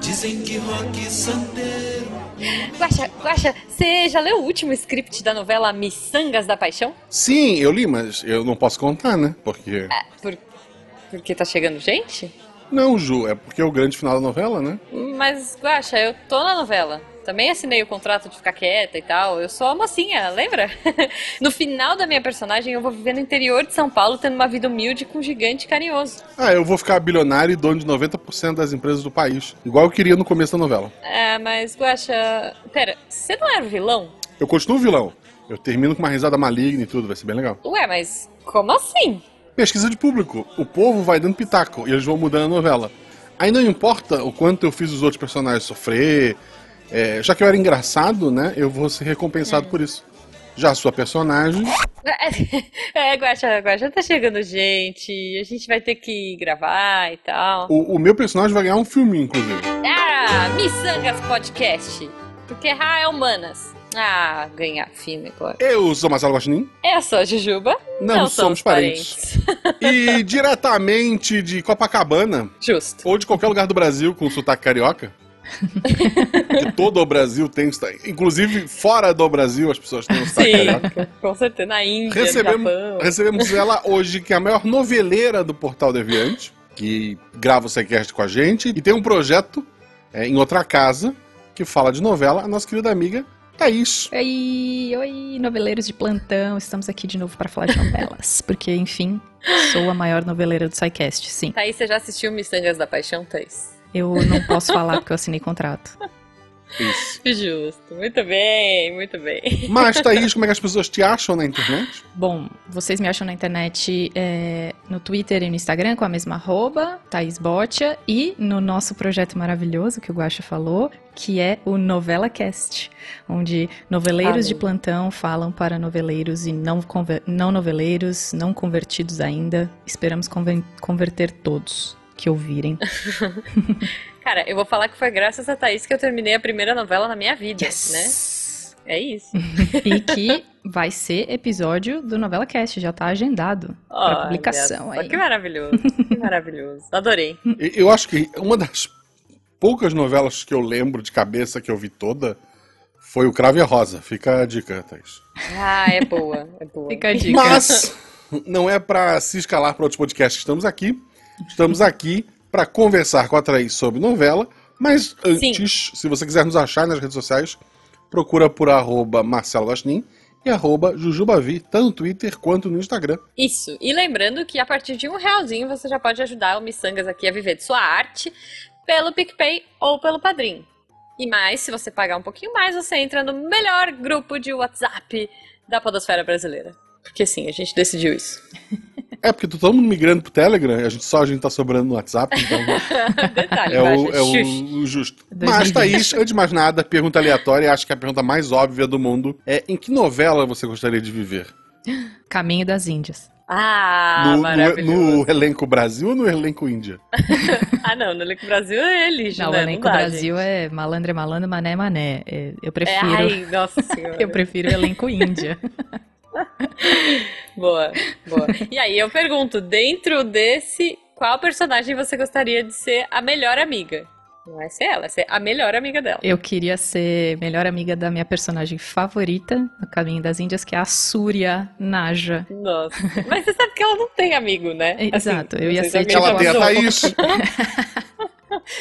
Dizem que rock santeiro. Guaxa, Guaxa, você já leu o último script da novela Missangas da Paixão? Sim, eu li, mas eu não posso contar, né? Porque. É, por, porque tá chegando gente? Não, Ju, é porque é o grande final da novela, né? Mas, Guaxa, eu tô na novela. Também assinei o contrato de ficar quieta e tal. Eu sou a mocinha, lembra? no final da minha personagem, eu vou viver no interior de São Paulo, tendo uma vida humilde com um gigante carinhoso. Ah, eu vou ficar bilionário e dono de 90% das empresas do país. Igual eu queria no começo da novela. É, mas, Guaxa. Pera, você não era vilão? Eu continuo vilão. Eu termino com uma risada maligna e tudo, vai ser bem legal. Ué, mas como assim? Pesquisa de público. O povo vai dando pitaco e eles vão mudando a novela. Aí não importa o quanto eu fiz os outros personagens sofrer, é, já que eu era engraçado, né? Eu vou ser recompensado É. por isso. Já a sua personagem. É, Guaxa, Guaxa, tá chegando gente. A gente vai ter que gravar e tal. O, o meu personagem vai ganhar um filme, inclusive. Ah, Missangas Podcast. Porque errar é humanas. Ah, ganhar filme agora. Eu sou Marcelo Guaxinim. Eu sou a Jujuba. Não, somos parentes. E diretamente de Copacabana. Justo. Ou de qualquer lugar do Brasil com sotaque carioca. Todo o Brasil tem sotaque. Inclusive, fora do Brasil, as pessoas têm carioca. Sim, com certeza. Na Índia, Recebemos, no Japão. recebemos ela hoje, que é a maior noveleira do Portal Deviante, que grava o Sequest com a gente, e tem um projeto é, em outra casa que fala de novela, a nossa querida amiga Thaís. Oi, oi, noveleiros de plantão, estamos aqui de novo para falar de novelas, porque, enfim, sou a maior noveleira do SciCast, sim. Thaís, você já assistiu Missangas da Paixão, Thaís? Eu não posso falar porque eu assinei contrato. Isso. Justo. Muito bem, muito bem. Mas, Thaís, como é que as pessoas te acham na internet? Bom, vocês me acham na internet é, no Twitter e no Instagram com a mesma arroba, Thaís Botia, e no nosso projeto maravilhoso que o Guaxa falou, que é o Novela Cast, onde noveleiros de plantão falam para noveleiros e não, conver- não noveleiros, não convertidos ainda. Esperamos converter todos que ouvirem. Cara, eu vou falar que foi graças a Thaís que eu terminei a primeira novela na minha vida, Yes! né? É isso. e que vai ser episódio do Novela Cast, já tá agendado para Olha publicação só, aí. Que maravilhoso, que maravilhoso. Adorei. Eu acho que uma das poucas novelas que eu lembro de cabeça que eu vi toda foi o Crave e a Rosa. Fica a dica, Thaís. Ah, é boa, é boa. Fica a dica. Mas não é pra se escalar para outros podcasts que estamos aqui. Estamos aqui para conversar com a Thaís sobre novela. Mas antes, se você quiser nos achar nas redes sociais, procura por arroba Marcelo Guaxinim e arroba Jujubavi, tanto no Twitter quanto no Instagram. Isso. E lembrando que a partir de um realzinho você já pode ajudar o Missangas aqui a viver de sua arte pelo PicPay ou pelo Padrim. E mais, se você pagar um pouquinho mais, você entra no melhor grupo de WhatsApp da Podosfera Brasileira. Porque sim, a gente decidiu isso. É, porque todo mundo migrando pro Telegram, a gente, só a gente tá sobrando no WhatsApp, então Detalhe, é, o, é o, o justo. 2020. Mas, Thaís, antes de mais nada, pergunta aleatória, acho que é a pergunta mais óbvia do mundo é em que novela você gostaria de viver? Caminho das Índias. Ah, no, no, maravilhoso. no elenco Brasil ou no elenco Índia? Ah, não, no Elenco Brasil é elite, Não, né? o elenco dá, Brasil gente. é malandro é malandro, mané é mané. É, Eu É, prefiro, ai, nossa senhora. eu prefiro o elenco Índia. Boa, boa. E aí eu pergunto, dentro desse, qual personagem você gostaria de ser a melhor amiga? Não é ser ela, é ser a melhor amiga dela. Eu queria ser melhor amiga da minha personagem favorita no Caminho das Índias, que é a Súria Naja. Nossa. Mas você sabe que ela não tem amigo, né? Exato, eu ia ser tipo Ela já tem a mandou. Thaís.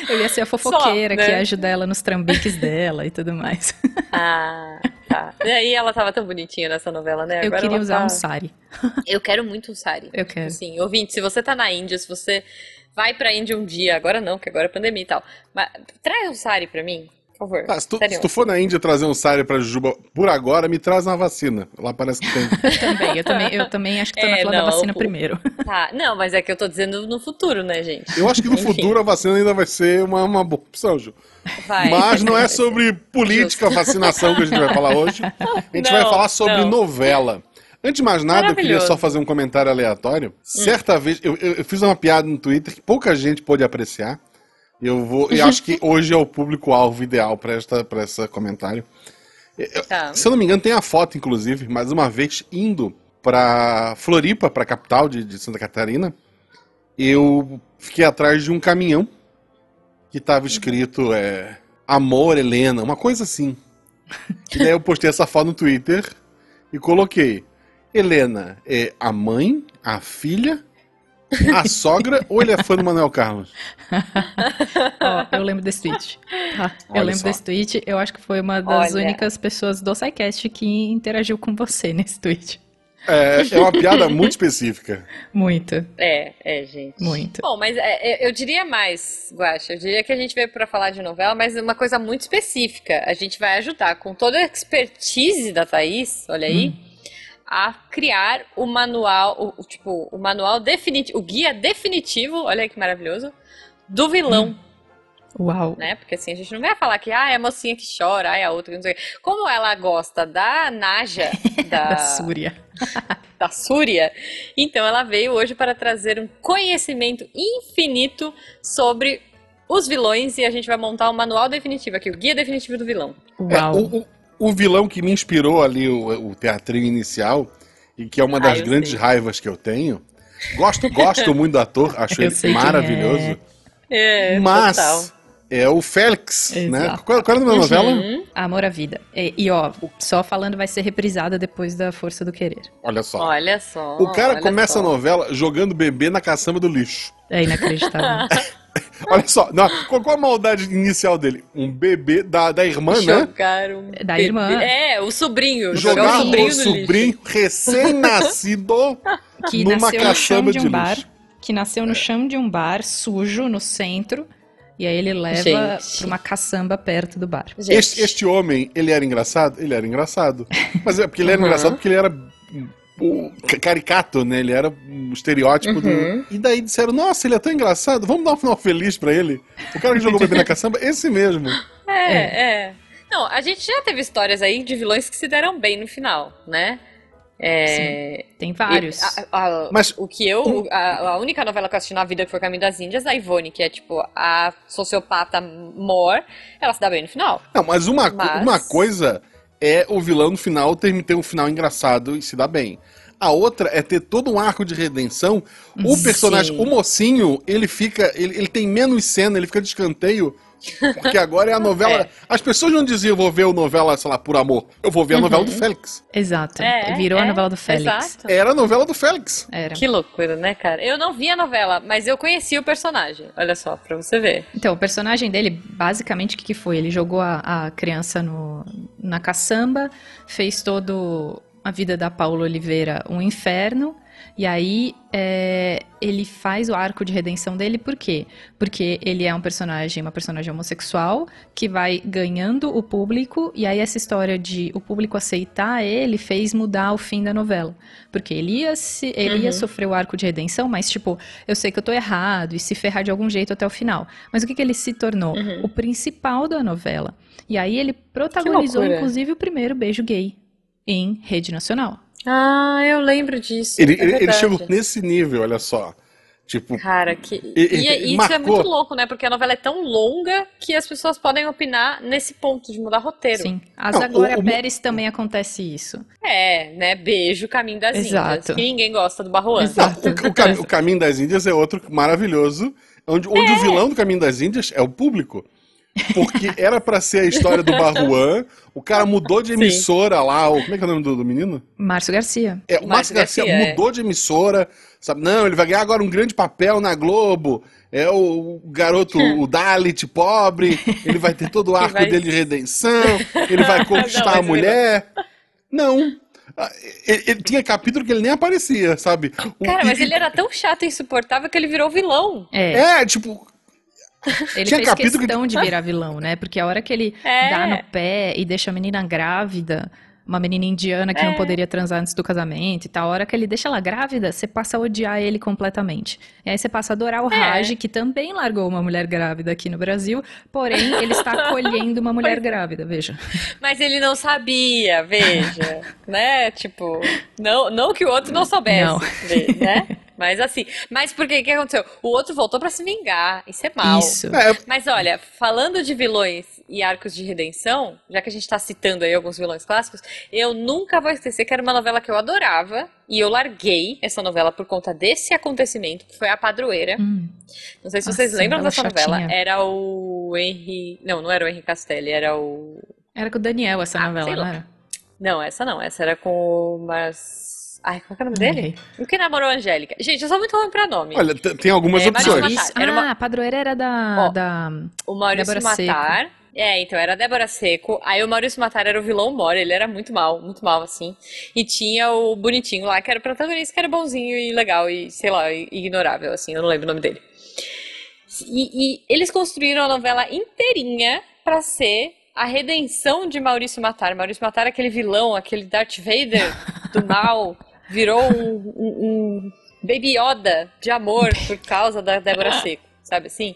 Eu ia ser a fofoqueira Só, né? que ia ajudar ela nos trambiques dela e tudo mais. Ah, tá. E aí ela tava tão bonitinha nessa novela, né? Eu Agora queria usar tá- um sari. Eu quero muito um sari. Eu quero. Sim, ouvinte, se você tá na Índia, se você vai pra Índia um dia, agora não, que agora é pandemia e tal, mas traz um sari pra mim, favor. Tá, se, tu, se tu for na Índia trazer um Sari pra Jujuba por agora, me traz uma vacina. Lá parece que tem. Também, eu também, eu também acho que tô na É, da não, vacina o- primeiro. Tá, não, mas é que eu tô dizendo no futuro, né, gente? Eu acho que no Enfim. futuro a vacina ainda vai ser uma, uma boa opção, Ju. Vai. Mas não é sobre política, vacinação que a gente vai falar hoje. A gente Não, vai falar sobre não. novela. Antes de mais nada, eu queria só fazer um comentário aleatório. Certa vez, eu, eu- eu fiz uma piada no Twitter que pouca gente pôde apreciar. Eu vou, e acho que hoje é o público-alvo ideal para esta para esse comentário. Eu- Tá. Se eu não me engano, tem a foto, inclusive, mais uma vez indo para Floripa, para a capital de, de Santa Catarina. Eu fiquei atrás de um caminhão que tava escrito é, Amor Helena, uma coisa assim. E daí eu postei essa foto no Twitter e coloquei Helena é a mãe, a filha, a sogra ou ele é fã do Manuel Carlos? Ó, eu lembro desse tweet. Tá? Eu lembro só. desse tweet. Eu acho que foi uma das Olha. únicas pessoas do SciCast que interagiu com você nesse tweet. É, é uma piada muito específica. Muito, É, é, gente. muito. Bom, mas é, é, eu diria mais, Guaxa. Eu diria que a gente veio para falar de novela, mas uma coisa muito específica. A gente vai ajudar com toda a expertise da Thaís, olha aí, a criar o manual, o, o, tipo, o manual definitivo, o guia definitivo, olha aí que maravilhoso, do vilão, Uau. né? Porque assim, a gente não vai falar que ah, é a mocinha que chora, ah, é a outra que não sei o quê. Como ela gosta da Naja, da, Da Súria. da Súria, então ela veio hoje para trazer um conhecimento infinito sobre os vilões e a gente vai montar um manual definitivo aqui, o guia definitivo do vilão. É, Uau. o, o- o vilão que me inspirou ali, o, o teatrinho inicial, e que é uma das Ah, grandes sei. raivas que eu tenho. Gosto, gosto muito do ator, acho Eu ele quem maravilhoso. É, Mas total. é o Félix, né? Exato. Qual, qual é o nome da novela? Uhum. Amor à vida. E, e, ó, só falando vai ser reprisada depois da Força do Querer. Olha só. Olha só. o cara começa só. a novela jogando bebê na caçamba do lixo. É inacreditável. Olha só, não, qual, qual a maldade inicial dele? Um bebê da, da irmã, né? Jogar um Da irmã. É, o sobrinho. Jogar o sobrinho o sobrinho recém-nascido que numa nasceu no chão caçamba de de um bar. lixo. Que nasceu no chão de um bar, sujo, no centro. E aí ele leva Gente. pra uma caçamba perto do bar. Este, este homem, ele era engraçado? Ele era engraçado. Mas é porque ele era Uhum. engraçado porque ele era o ca- caricato, né? Ele era um estereótipo Uhum. do. E daí disseram, nossa, ele é tão engraçado, vamos dar um final feliz pra ele. O cara que jogou bebê na caçamba, esse mesmo. É, é. Não, a gente já teve histórias aí de vilões que se deram bem no final, né? É, Tem vários. e a- a- Mas o que eu. A, a única novela que eu assisti na vida que foi Caminho das Índias, a Ivone, que é tipo a sociopata mor, ela se dá bem no final. Não, mas uma, Mas- uma coisa é o vilão no final ter, ter um final engraçado e se dar bem. A outra é ter todo um arco de redenção. O Sim. personagem, o mocinho, ele fica. Ele, ele tem menos cena, ele fica de escanteio. Porque agora é a novela. É. As pessoas não diziam, vou ver a novela, sei lá, por amor. Eu vou ver a novela do Félix. Exato. É, Virou a é, novela do Félix. Exato. Era a novela do Félix. Era. Que loucura, né, cara? Eu não vi a novela, mas eu conheci o personagem. Olha só, pra você ver. Então, o personagem dele, basicamente, o que, que foi? Ele jogou a, a criança no, na caçamba, fez todo a vida da Paula Oliveira um inferno, e aí é, ele faz o arco de redenção dele, por quê? Porque ele é um personagem, uma personagem homossexual, que vai ganhando o público, e aí essa história de o público aceitar ele fez mudar o fim da novela. Porque ele ia, se, ele ia Uhum. sofrer o arco de redenção, mas tipo, eu sei que eu tô errado, e se ferrar de algum jeito até o final. Mas o que, que ele se tornou? Uhum. O principal da novela. E aí ele protagonizou, inclusive, o primeiro beijo gay em rede nacional. Ah, eu lembro disso. Ele, é ele, chegou nesse nível, olha só. Tipo, Cara, que. E- E, e- isso marcou. é muito louco, né? Porque a novela é tão longa que as pessoas podem opinar nesse ponto de mudar roteiro. Sim. A Não, Zaglória o- o- Pérez também acontece isso. É, né? Beijo, caminho das Exato. Índias. Que ninguém gosta do Barroan. Exato. o, o cam- o Caminho das Índias é outro maravilhoso, onde, onde o vilão do Caminho das Índias é o público. Porque era pra ser a história do Barruan, o cara mudou de emissora lá, o, como é que é o nome do, do menino? Márcio Garcia. É, o Márcio Márcio Garcia, Garcia, é. mudou de emissora, sabe? Não, ele vai ganhar agora um grande papel na Globo. É o, o garoto, o Dalit pobre, ele vai ter todo o arco vai- dele de redenção, ele vai conquistar Não, a mulher. Não. Ah, Ele, ele tinha capítulo que ele nem aparecia, sabe? O- Cara, e- mas ele era tão chato e insuportável que ele virou vilão. É, É, tipo, ele tinha fez capítulo que- questão de virar vilão, né? Porque a hora que ele É. dá no pé e deixa a menina grávida, uma menina indiana que não É. poderia transar antes do casamento e tal, a hora que ele deixa ela grávida, você passa a odiar ele completamente. E aí você passa a adorar o É. Raj, que também largou uma mulher grávida aqui no Brasil, porém ele está acolhendo uma mulher grávida, veja. Mas ele não sabia, veja. né? Tipo, não, não que o outro não soubesse, Não. né? Mas assim, mas por que que aconteceu? O outro voltou pra se vingar. Isso é mal. Isso. é, Mas olha, falando de vilões e arcos de redenção, já que a gente tá citando aí alguns vilões clássicos, eu nunca vou esquecer que era uma novela que eu adorava e eu larguei essa novela por conta desse acontecimento, que foi A Padroeira. Hum. Não sei se vocês Nossa, lembram dessa chatinha. novela. Era o Henry. Não, não era o Henry Castelli, era o. Era com o Daniel essa ah, novela, não era? Não, essa não. Essa era com o. Mas Ai, qual é o nome dele? O que namorou a Angélica? Gente, eu sou muito ruim pra nome. Olha, tem algumas é, opções. Era uma... Ah, a padroeira era da. Ó, da o Maurício Débora Matar. Seco. É, então era a Débora Seco. Aí o Maurício Matar era o vilão Mori, ele era muito mal, muito mal, assim. E tinha o bonitinho lá, que era o protagonista, que era bonzinho e legal e, sei lá, ignorável, assim, eu não lembro o nome dele. E, e eles construíram a novela inteirinha para ser a redenção de Maurício Matar. Maurício Matar é aquele vilão, aquele Darth Vader do mal virou um, um, um Baby Yoda de amor por causa da Débora Seco, sabe assim?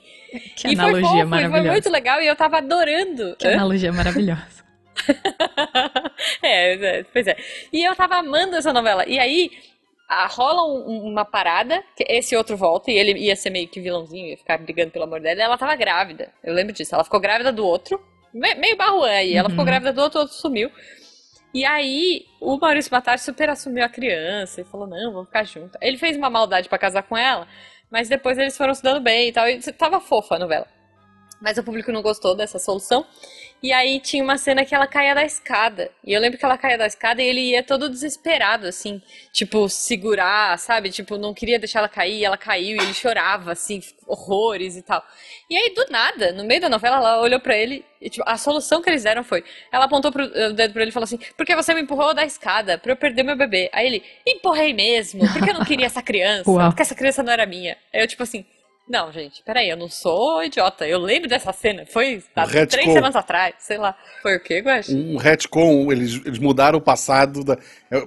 Que e analogia foi fofo, maravilhosa. foi muito legal e eu tava adorando. Que Hã? analogia maravilhosa. é, é, pois é. E eu tava amando essa novela. E aí, a, rola um, uma parada, que esse outro volta, e ele ia ser meio que vilãozinho, ia ficar brigando pelo amor dela, e ela tava grávida. Eu lembro disso. Ela ficou grávida do outro, meio barruã aí. Ela uhum. ficou grávida do outro, o outro sumiu. E aí, o Maurício Matar super assumiu a criança e falou: não, vamos ficar junto. Ele fez uma maldade para casar com ela, mas depois eles foram se dando bem e tal. E tava fofa a novela. Mas o público não gostou dessa solução. E aí tinha uma cena que ela caía da escada. E eu lembro que ela caía da escada e ele ia todo desesperado, assim. Tipo, segurar, sabe? Tipo, não queria deixar ela cair. ela caiu e ele chorava, assim, horrores e tal. E aí, do nada, no meio da novela, ela olhou para ele e, tipo, a solução que eles deram foi: ela apontou pro, o dedo pra ele e falou assim: Porque você me empurrou da escada pra eu perder meu bebê. Aí ele: Empurrei mesmo, porque eu não queria essa criança, porque essa criança não era minha. Aí eu, tipo assim. Não, gente, peraí, eu não sou idiota. Eu lembro dessa cena. Foi um três semanas atrás, sei lá. Foi o quê, Guax? Um retcon, eles, eles mudaram o passado da.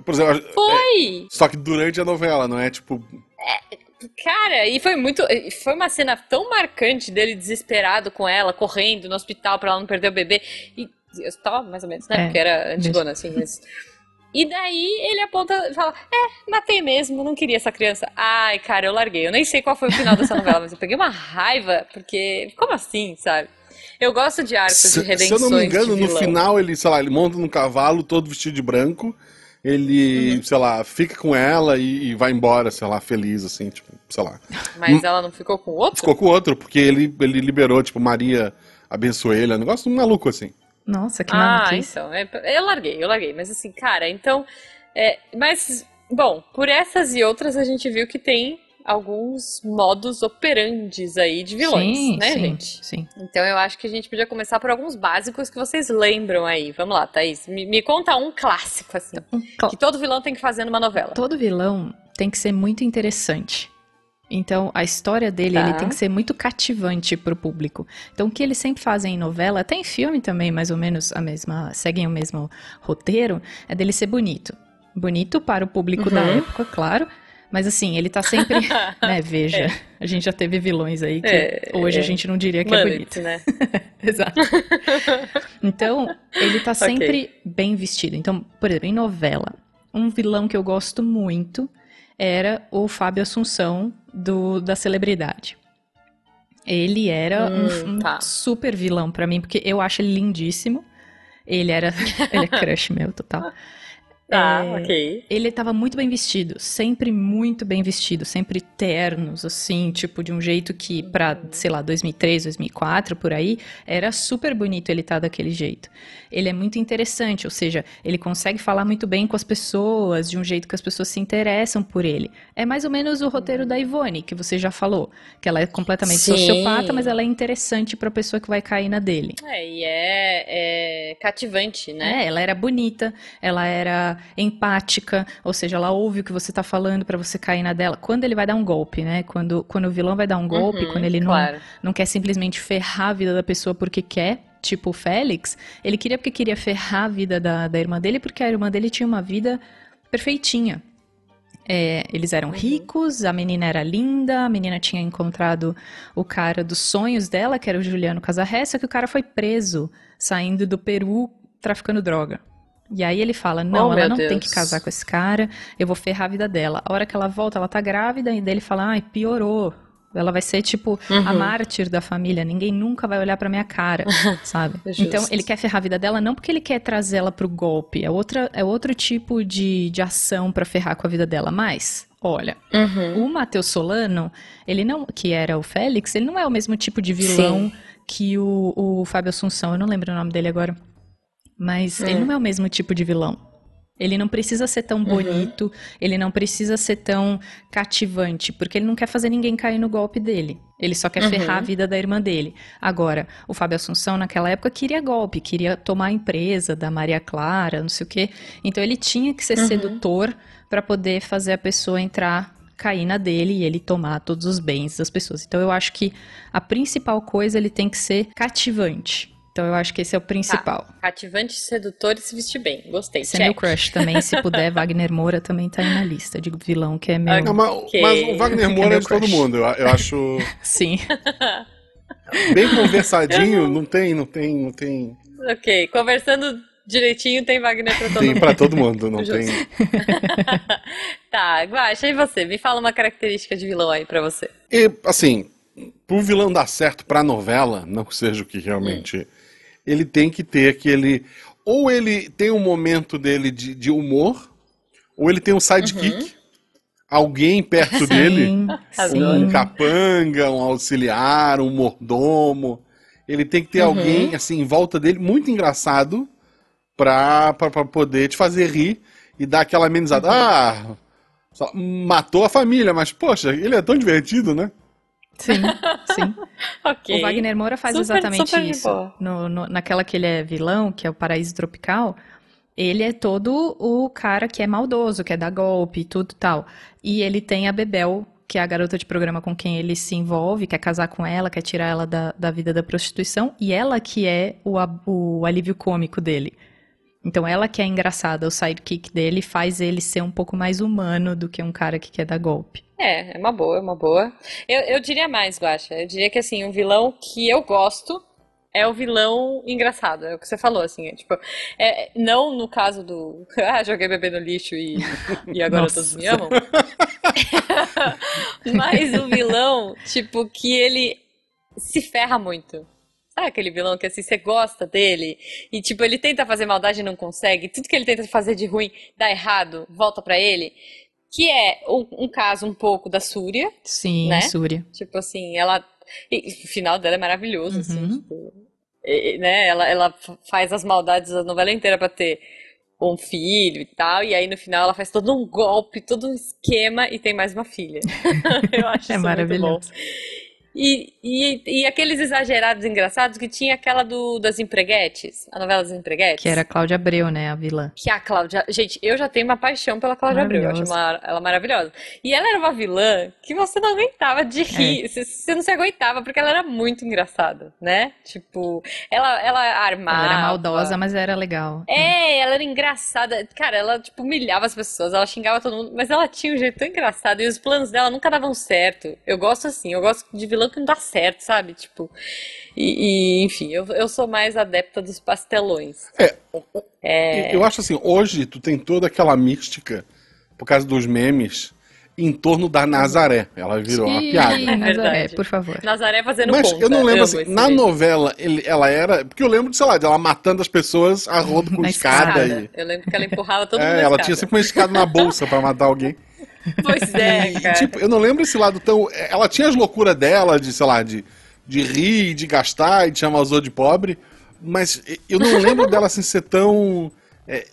Por exemplo, foi! É, só que durante a novela, não é tipo. É, cara, e foi muito. Foi uma cena tão marcante dele desesperado com ela, correndo no hospital pra ela não perder o bebê. E. Hospital, mais ou menos, né? É, Porque era antigona, assim, mas. E daí ele aponta e fala: É, matei mesmo, não queria essa criança. Ai, cara, eu larguei. Eu nem sei qual foi o final dessa novela, mas eu peguei uma raiva, porque. Como assim, sabe? Eu gosto de arcos se, de redenções. Se eu não me engano, no final ele, sei lá, ele monta num cavalo todo vestido de branco. Ele, uhum. sei lá, fica com ela e, e, vai embora, sei lá, feliz, assim, tipo, sei lá. Mas ela não ficou com o outro? Ficou com o outro, porque ele, ele liberou, tipo, Maria abençoou ele. É um negócio maluco, assim. Nossa, que Ah, então. É, eu larguei, eu larguei. Mas assim, cara, então. É, mas, bom, por essas e outras a gente viu que tem alguns modos operandes aí de vilões, sim, né, sim, gente? Sim. Então eu acho que a gente podia começar por alguns básicos que vocês lembram aí. Vamos lá, Thaís. Me, me conta um clássico, assim. Um cl que todo vilão tem que fazer numa novela. Todo vilão tem que ser muito interessante. Então, a história dele, tá. tem que ser muito cativante para o público. Então, o que eles sempre fazem em novela, até em filme também, mais ou menos a mesma, seguem o mesmo roteiro, é dele ser bonito. Bonito para o público uhum. da época, claro. Mas assim, ele tá sempre. né, veja, é. a gente já teve vilões aí que é, hoje é. a gente não diria que é bonito. né? Exato. então, ele tá sempre okay. bem vestido. Então, por exemplo, em novela, um vilão que eu gosto muito era o Fábio Assunção do, da celebridade. Ele era hum, um, um tá. super vilão para mim, porque eu acho ele lindíssimo. Ele era. ele é crush meu, total. Tá, é, ok. Ele estava muito bem vestido, sempre muito bem vestido, sempre ternos, assim, tipo, de um jeito que pra, sei lá, 2003, 2004, por aí, era super bonito ele estar tá daquele jeito. Ele é muito interessante, ou seja, ele consegue falar muito bem com as pessoas, de um jeito que as pessoas se interessam por ele. É mais ou menos o roteiro da Ivone, que você já falou, que ela é completamente Sim. sociopata, mas ela é interessante para a pessoa que vai cair na dele. É, e é, é cativante, né? É, ela era bonita, ela era empática, ou seja, ela ouve o que você está falando para você cair na dela. Quando ele vai dar um golpe, né? Quando, quando o vilão vai dar um golpe, uhum, quando ele não, claro. não quer simplesmente ferrar a vida da pessoa porque quer, tipo o Félix, ele queria porque queria ferrar a vida da, da irmã dele, porque a irmã dele tinha uma vida perfeitinha. É, eles eram uhum. ricos, a menina era linda, a menina tinha encontrado o cara dos sonhos dela, que era o Juliano Casarré, só que o cara foi preso saindo do Peru traficando droga. E aí ele fala: Não, oh, ela não Deus. tem que casar com esse cara, eu vou ferrar a vida dela. A hora que ela volta, ela tá grávida, e daí ele fala: Ai, piorou. Ela vai ser, tipo, uhum. a mártir da família. Ninguém nunca vai olhar pra minha cara, sabe? É então, ele quer ferrar a vida dela não porque ele quer trazer ela pro golpe. É, outra, é outro tipo de, de ação para ferrar com a vida dela. Mas, olha, uhum. o Matheus Solano, ele não... Que era o Félix, ele não é o mesmo tipo de vilão Sim. que o, o Fábio Assunção. Eu não lembro o nome dele agora. Mas ele não é o mesmo tipo de vilão. Ele não precisa ser tão uhum. bonito, ele não precisa ser tão cativante, porque ele não quer fazer ninguém cair no golpe dele. Ele só quer uhum. ferrar a vida da irmã dele. Agora, o Fábio Assunção, naquela época, queria golpe, queria tomar a empresa da Maria Clara, não sei o quê. Então, ele tinha que ser uhum. sedutor para poder fazer a pessoa entrar cair na dele e ele tomar todos os bens das pessoas. Então eu acho que a principal coisa ele tem que ser cativante. Então eu acho que esse é o principal. Tá. Cativante, sedutor e se vestir bem. Gostei. Esse é meu crush também, se puder. Wagner Moura também tá aí na lista de vilão, que é meu. Não, mas, okay. mas, o Wagner Moura é, é de todo mundo. Eu, eu acho. Sim. Bem conversadinho, não tem, não tem, não tem. Ok, conversando direitinho tem Wagner pra todo tem mundo. Tem pra todo mundo, não tem. tá, Guaxa, e você? Me fala uma característica de vilão aí pra você. E, assim, pro vilão dar certo pra novela, não seja o que realmente. Hum ele tem que ter aquele. Ou ele tem um momento dele de, de humor, ou ele tem um sidekick. Uhum. Alguém perto Sim. dele, um capanga, um auxiliar, um mordomo. Ele tem que ter uhum. alguém assim em volta dele muito engraçado pra, pra, pra poder te fazer rir e dar aquela amenizada. Uhum. Ah, matou a família, mas poxa, ele é tão divertido, né? Sim, sim. okay. O Wagner Moura faz super, exatamente super isso. No, no, naquela que ele é vilão, que é o Paraíso Tropical, ele é todo o cara que é maldoso, que é dar golpe e tudo tal. E ele tem a Bebel, que é a garota de programa com quem ele se envolve, quer casar com ela, quer tirar ela da, da vida da prostituição, e ela que é o, o alívio cômico dele. Então ela que é engraçada, o sidekick dele faz ele ser um pouco mais humano do que um cara que quer dar golpe. É, é uma boa, é uma boa. Eu, eu diria mais, Guaxa. Eu diria que assim, um vilão que eu gosto é o vilão engraçado, é o que você falou, assim, é, tipo, é, não no caso do, ah, joguei bebê no lixo e, e agora todos me amam, mas o vilão, tipo, que ele se ferra muito, Sabe aquele vilão que assim, você gosta dele e tipo, ele tenta fazer maldade e não consegue, tudo que ele tenta fazer de ruim dá errado, volta para ele. Que é um, um, caso um pouco da Súria. Sim, né? Súria. Tipo assim, ela. E, o final dela é maravilhoso, assim, uhum. assim, tipo, e, né? Ela, ela faz as maldades a novela inteira pra ter um filho e tal, e aí no final ela faz todo um golpe, todo um esquema e tem mais uma filha. Eu acho é isso maravilhoso. muito bom. E, e, e, aqueles exagerados engraçados que tinha aquela do, das empreguetes, a novela das empreguetes. Que era a Cláudia Abreu, né, a vilã. Que a Cláudia. Gente, eu já tenho uma paixão pela Cláudia Abreu, eu acho uma, ela maravilhosa. E ela era uma vilã que você não aguentava de é. rir, é. você, você, não se aguentava, porque ela era muito engraçada, né? Tipo, ela, ela armava. Ela era maldosa, mas era legal. É, ela era engraçada. Cara, ela, tipo, humilhava as pessoas, ela xingava todo mundo, mas ela tinha um jeito tão engraçado e os planos dela nunca davam certo. Eu gosto assim, eu gosto de vilã que não dá certo, sabe? Tipo. E, e enfim, eu, eu sou mais adepta dos pastelões. É, é. Eu acho assim, hoje tu tem toda aquela mística, por causa dos memes, em torno da Nazaré. Ela virou Sim, uma piada. É Nazaré, por favor. Nazaré fazendo Mas conta. eu não lembro assim, na novela ele, ela era. Porque eu lembro, de, sei lá, dela matando as pessoas a rodo com escada. escada. E... Eu lembro que ela empurrava todo é, mundo. Ela tinha sempre uma escada na bolsa para matar alguém. Pois é, cara. tipo, eu não lembro esse lado tão. Ela tinha as loucuras dela de, sei lá, de, de rir, de gastar e de chamar os outros de pobre, mas eu não lembro dela assim, ser tão. É,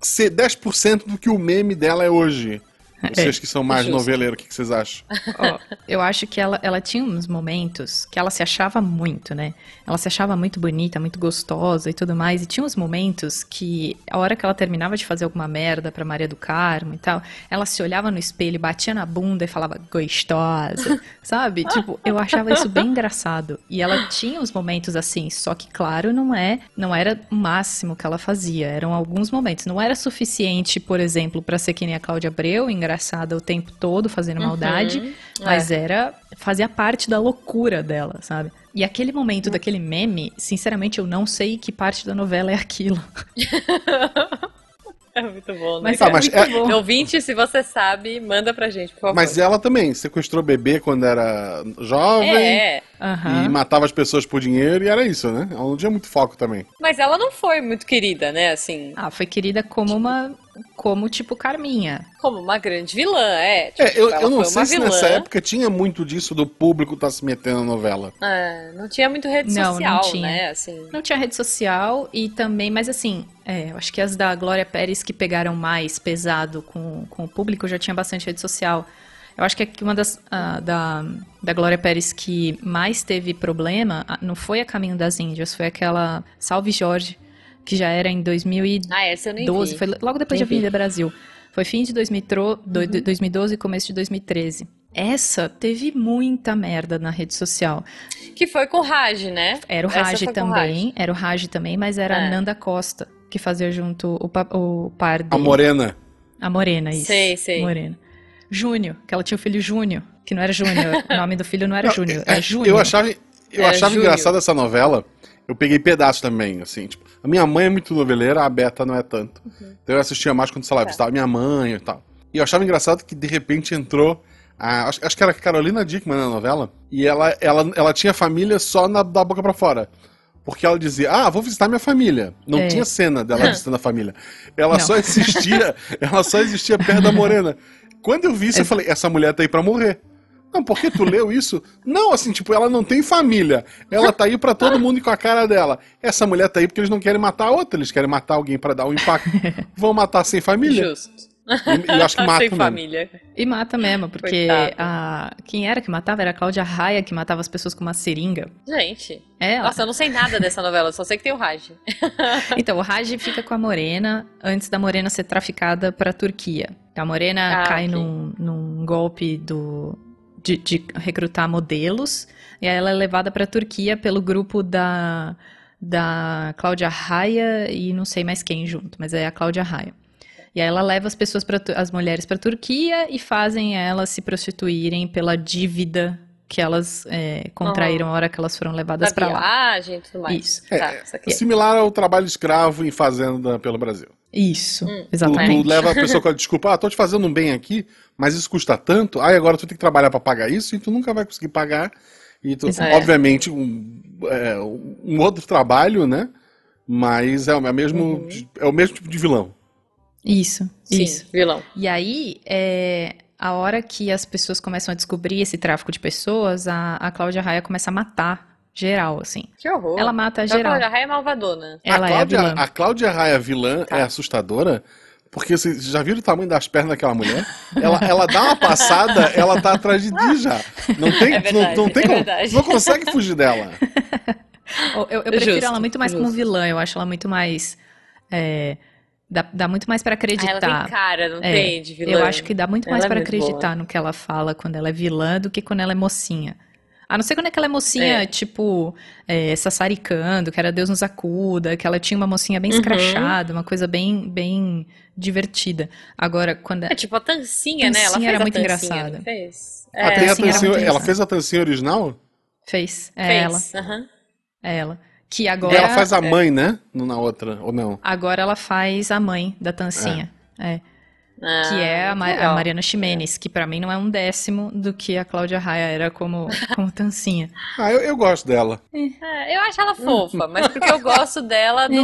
ser 10% do que o meme dela é hoje. Vocês é, que são mais noveleiros, o que, que, vocês acham? Oh, eu acho que ela, ela tinha uns momentos que ela se achava muito, né? Ela se achava muito bonita, muito gostosa e tudo mais. E tinha uns momentos que, a hora que ela terminava de fazer alguma merda pra Maria do Carmo e tal, ela se olhava no espelho, batia na bunda e falava gostosa, sabe? Tipo, eu achava isso bem engraçado. E ela tinha uns momentos assim, só que, claro, não é, não era o máximo que ela fazia. Eram alguns momentos. Não era suficiente, por exemplo, para ser que nem a Cláudia Abreu, engraçada o tempo todo, fazendo maldade, uhum, mas é. era. fazia parte da loucura dela, sabe? E aquele momento daquele meme, sinceramente, eu não sei que parte da novela é aquilo. É muito bom, né? Mas Tá, é mas muito é- bom. Ouvinte, se você sabe, manda pra gente, por favor. Mas ela também sequestrou bebê quando era jovem É, Aham. e matava as pessoas por dinheiro e era isso, né? Ela não tinha muito foco também. mas ela não foi muito querida, né? Assim, Ah, foi querida como uma. Como tipo Carminha. como uma grande vilã, é. Tipo, É, eu, eu não sei se vilã. nessa época tinha muito disso do público tá se metendo na novela. É, não tinha muito rede Não, não social, tinha. né? Assim. Não tinha rede social e também, mas assim, é, eu acho que as da Glória Pérez que pegaram mais pesado com, com o público já tinha bastante rede social. Eu acho que aqui uma das ah, da, da Glória Pérez que mais teve problema não foi a Caminho das Índias, foi aquela Salve Jorge, que já era em 2012, Ah, essa eu nem vi. foi logo depois Nem de Avenida Brasil. Foi fim de 2003, do- Uhum. de 2012 e começo de 2013. Essa teve muita merda na rede social. Que foi com o Raj, né? Era o Raj o também, era o Raj também, mas era a É. Nanda Costa, que fazia junto o, o par dele. A Morena. A Morena, isso. Sei, sei. Morena. Júnior, que ela tinha o filho Júnior, que não era Júnior, o nome do filho não era Júnior, é, é Júnior. Eu achava, eu Era achava Júnior. engraçado essa novela. Eu peguei pedaços também, assim. Tipo, a minha mãe é muito noveleira, a Beta não é tanto. Uhum. Então eu assistia mais quando, sei lá, Tá. visitava minha mãe e tal. E eu achava engraçado que de repente entrou. a- acho, acho que era a Carolina Dickman na novela. E ela, ela, ela tinha família só na, da boca pra fora. Porque ela dizia, ah, vou visitar minha família. Não É. tinha cena dela visitando a família. Ela Não. só existia, ela só existia perto da Morena. Quando eu vi isso, eu falei, essa mulher tá aí pra morrer. Não, porque tu leu isso? Não, assim, tipo, ela não tem família. Ela tá aí pra todo mundo com a cara dela. Essa mulher tá aí porque eles não querem matar outra, eles querem matar alguém pra dar um impacto. Vão matar sem família. Justo. E, e eu acho que mata Sem mesmo. família. E mata mesmo, porque a... quem era que matava era a Cláudia Raia, que matava as pessoas com uma seringa. Gente, É nossa, eu não sei nada dessa novela, só sei que tem o Raj. Então, o Raj fica com a Morena antes da Morena ser traficada pra Turquia. A Morena Ah, cai num, num golpe do, de, de recrutar modelos e aí ela é levada pra Turquia pelo grupo da, da Cláudia Raia e não sei mais quem junto, mas é a Cláudia Raia. E aí ela leva as pessoas para as mulheres para Turquia e fazem elas se prostituírem pela dívida que elas é, contraíram na hora que elas foram levadas Da pra lá. viagem e tudo mais. Isso. Tá, isso. Similar ao trabalho escravo em fazenda pelo Brasil. Isso, Hum. Tu, exatamente. tu leva a pessoa com a desculpa, ah, tô te fazendo um bem aqui, mas isso custa tanto, aí agora tu tem que trabalhar pra pagar isso e tu nunca vai conseguir pagar. E tu, obviamente, um, é, um outro trabalho, né? Mas é, o- é, mesmo, Uhum. é o mesmo tipo de vilão. Isso, Sim, isso. vilão. E aí, é, a hora que as pessoas começam a descobrir esse tráfico de pessoas, a, a Cláudia Raia começa a matar geral, assim. Que horror. Ela mata Então, geral. A Cláudia Raia é malvadona. Ela a, é a Cláudia, vilã. a Cláudia Raia vilã Tá. é assustadora, porque vocês já viram o tamanho das pernas daquela mulher? ela, ela dá uma passada, ela tá atrás de ti já. Não tem, É verdade, não, não tem é como. não consegue fugir dela. Eu, eu- prefiro Justo, ela muito mais como justo. vilã, eu acho ela muito mais. é, dá, dá muito mais pra Ah, acreditar. ela tem cara, não É, tem, de vilã. Eu acho que dá muito mais Ela é pra muito acreditar boa. no que ela fala quando ela é vilã do que quando ela é mocinha. A não ser quando é que ela é mocinha, É. tipo, é, sassaricando, que era Deus nos acuda, que ela tinha uma mocinha bem Uhum. escrachada, uma coisa bem, bem divertida. Agora, quando É tipo a Tancinha, né? Ela Tancinha fez era a muito Tancinha, engraçada. não fez? Ah, tem a Tancinha tancinha- ela fez a tancinha original? fez, é ela, Fez. aham. é ela. Que E agora, ela faz a mãe, né? No- Na outra, ou não? agora ela faz a mãe da Tancinha. É. Ah, Que é a, muito Ma- a legal. Mariana Ximenes, que pra mim não é um décimo do que a Cláudia Raia era como, como Tancinha. Ah, eu, eu gosto dela. É, eu acho ela fofa, mas porque eu gosto dela do.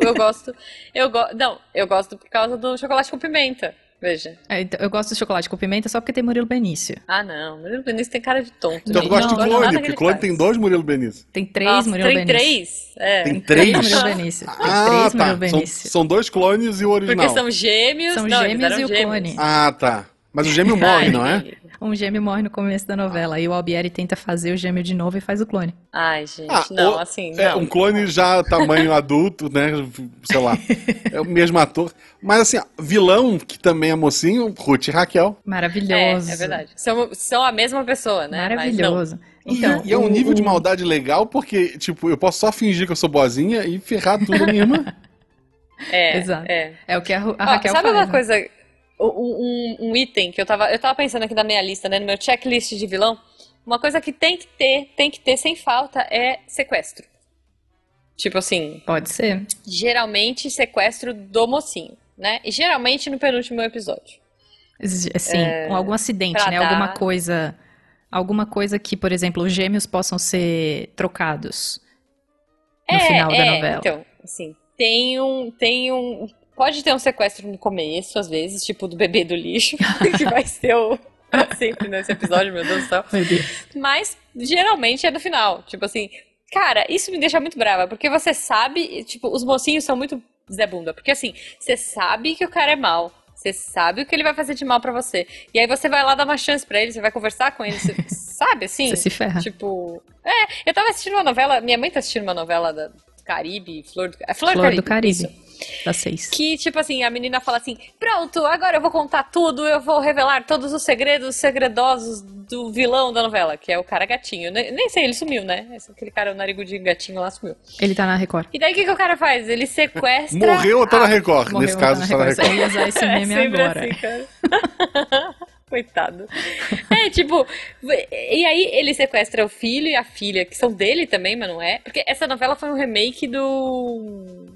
Eu gosto. Eu go... Não, eu gosto por causa do chocolate com pimenta. Veja. É, então, eu gosto de chocolate com pimenta só porque tem Murilo Benício. Ah, não. Murilo Benício tem cara de tonto. Então eu gente. gosto Não de clone, que porque clone faz. tem dois Murilo Benício. Tem três Nossa, Murilo tem Benício. três? É. Tem Três três? Murilo Benício. Tem Ah, três tá. Murilo São, Benício. são dois clones e o original. Porque são gêmeos. São não, gêmeos e o gêmeos. clone. Ah, tá. Mas o gêmeo morre, não é? Um gêmeo morre no começo da novela. Aí o Albieri tenta fazer o gêmeo de novo e faz o clone. Ai, gente. Ah, não, o- assim. É, não. um clone já tamanho adulto, né? Sei lá. É o mesmo ator. Mas assim, vilão, que também é mocinho, Ruth e Raquel. É, Maravilhoso. é verdade. São, são a mesma pessoa, né? Maravilhoso. E- Então, e, é um o- nível de maldade legal, porque, tipo, eu posso só fingir que eu sou boazinha e ferrar tudo a minha irmã. É, Exato. é. É o que a, Ru- a Ó, Raquel sabe faz, uma né? coisa, um, um- item que eu tava, eu tava pensando aqui na minha lista, né, no meu checklist de vilão, uma coisa que tem que ter, tem que ter sem falta é sequestro. Tipo assim, Pode ser. geralmente sequestro do mocinho. né? E geralmente no penúltimo episódio. Sim, é, algum acidente, né? Dar... Alguma coisa. Alguma coisa que, por exemplo, os gêmeos possam ser trocados no é, final da é, novela. Então, assim, tem um, tem um. Pode ter um sequestro no começo, às vezes, tipo do bebê do lixo, que vai ser o. Sempre nesse episódio, meu Deus do céu. Deus. Mas geralmente é no final. Tipo assim, cara, isso me deixa muito brava, porque você sabe, tipo, os mocinhos são muito Zé Bunda. Porque assim, você sabe que o cara é mal. Você sabe o que ele vai fazer de mal para você. E aí você vai lá dar uma chance para ele, você vai conversar com ele, você sabe assim? Você se ferra. Tipo. É, eu tava assistindo uma novela, minha mãe tá assistindo uma novela da Caribe, Flor do, é Flor, Flor do Caribe. Do Caribe. Seis. Que, tipo assim, a menina fala assim: Pronto, agora eu vou contar tudo, eu vou revelar todos os segredos segredosos do vilão da novela, que é o cara gatinho. Nem, sei, ele sumiu, né? Aquele cara, o narigudinho gatinho lá sumiu. Ele tá na Record. E daí o que, que o cara faz? Ele sequestra. Morreu ou tá na Record? Nesse caso, tá na Record. Eu ia usar esse é meme é agora. Assim, cara. Coitado. É, tipo, e aí ele sequestra o filho e a filha, que são dele também, mas não é. Porque essa novela foi um remake do.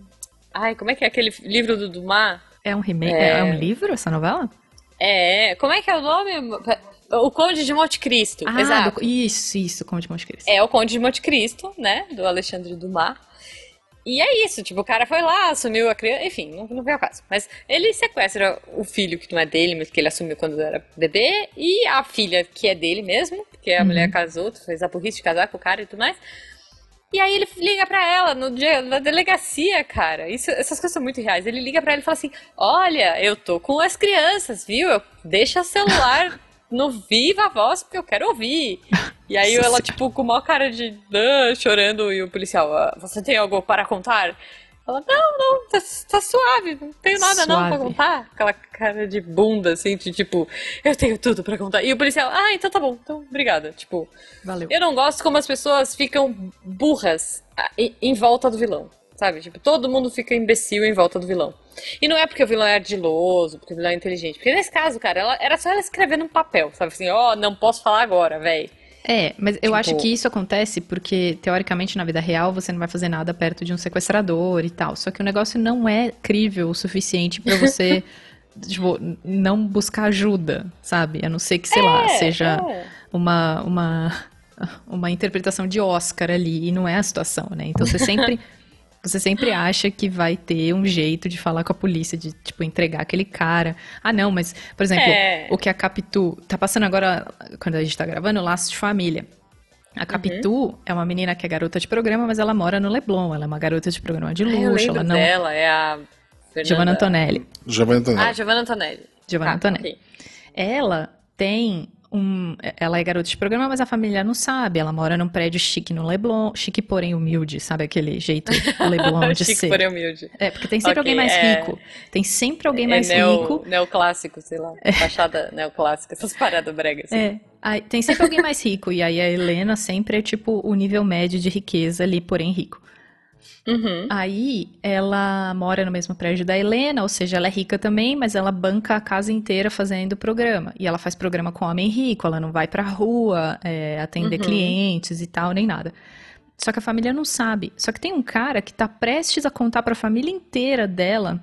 Ai, como é que é aquele livro do Dumas? É um remake? É, é um livro essa novela? É, como é que é o nome? O Conde de Monte Cristo. Ah, exato. Do, isso, isso, o Conde de Monte Cristo. É o Conde de Monte Cristo, né? Do Alexandre Dumas. E é isso, tipo, o cara foi lá, assumiu a criança, enfim, não, não veio ao caso. Mas ele sequestra o filho, que não é dele, mas que ele assumiu quando era bebê, e a filha, que é dele mesmo, porque a uhum. mulher casou, fez a burrice de casar com o cara e tudo mais. E aí ele liga pra ela no dia, na delegacia, cara. Isso, essas coisas são muito reais. Ele liga pra ela e fala assim: Olha, eu tô com as crianças, viu? Eu, deixa o celular no viva voz porque eu quero ouvir. E aí ela, tipo, com uma cara de ah, chorando, e o policial, ah, você tem algo para contar? Ela, não, não, tá, tá suave, não tenho nada suave. não pra contar. Aquela cara de bunda, assim, de tipo, eu tenho tudo pra contar. E o policial, ah, então tá bom, então obrigada. Tipo, Valeu. eu não gosto como as pessoas ficam burras em volta do vilão, sabe? Tipo, todo mundo fica imbecil em volta do vilão. E não é porque o vilão é ardiloso, porque o vilão é inteligente. Porque nesse caso, cara, ela, era só ela escrever num papel, sabe? Assim, ó, oh, não posso falar agora, velho. É, mas eu tipo... acho que isso acontece porque, teoricamente, na vida real, você não vai fazer nada perto de um sequestrador e tal. Só que o negócio não é crível o suficiente para você, tipo, não buscar ajuda, sabe? A não ser que, sei é, lá, seja é. uma, uma, uma interpretação de Oscar ali, e não é a situação, né? Então você sempre. Você sempre acha que vai ter um jeito de falar com a polícia, de, tipo, entregar aquele cara. Ah, não, mas, por exemplo, é. o que a Capitu. Tá passando agora, quando a gente tá gravando, Laços de Família. A Capitu uhum. é uma menina que é garota de programa, mas ela mora no Leblon. Ela é uma garota de programa de luxo. ela não. dela, é a. Fernanda... Giovanna Antonelli. Giovanna Antonelli. Ah, Giovanna Antonelli. Giovanna ah, Antonelli. Okay. Ela tem um, ela é garota de programa, mas a família não sabe. Ela mora num prédio chique no Leblon, chique porém humilde, sabe aquele jeito Leblon de chique, ser. porém humilde. É, porque tem sempre okay, alguém mais é... rico. Tem sempre alguém é mais neo, rico. Neoclássico, sei lá. É. Fachada neoclássica, essas paradas bregas. Assim. É. Aí, tem sempre alguém mais rico. E aí a Helena sempre é tipo o nível médio de riqueza ali, porém rico. Uhum. Aí ela mora no mesmo prédio da Helena, ou seja, ela é rica também, mas ela banca a casa inteira fazendo programa. E ela faz programa com homem rico, ela não vai pra rua é, atender uhum. clientes e tal, nem nada. Só que a família não sabe. Só que tem um cara que tá prestes a contar pra família inteira dela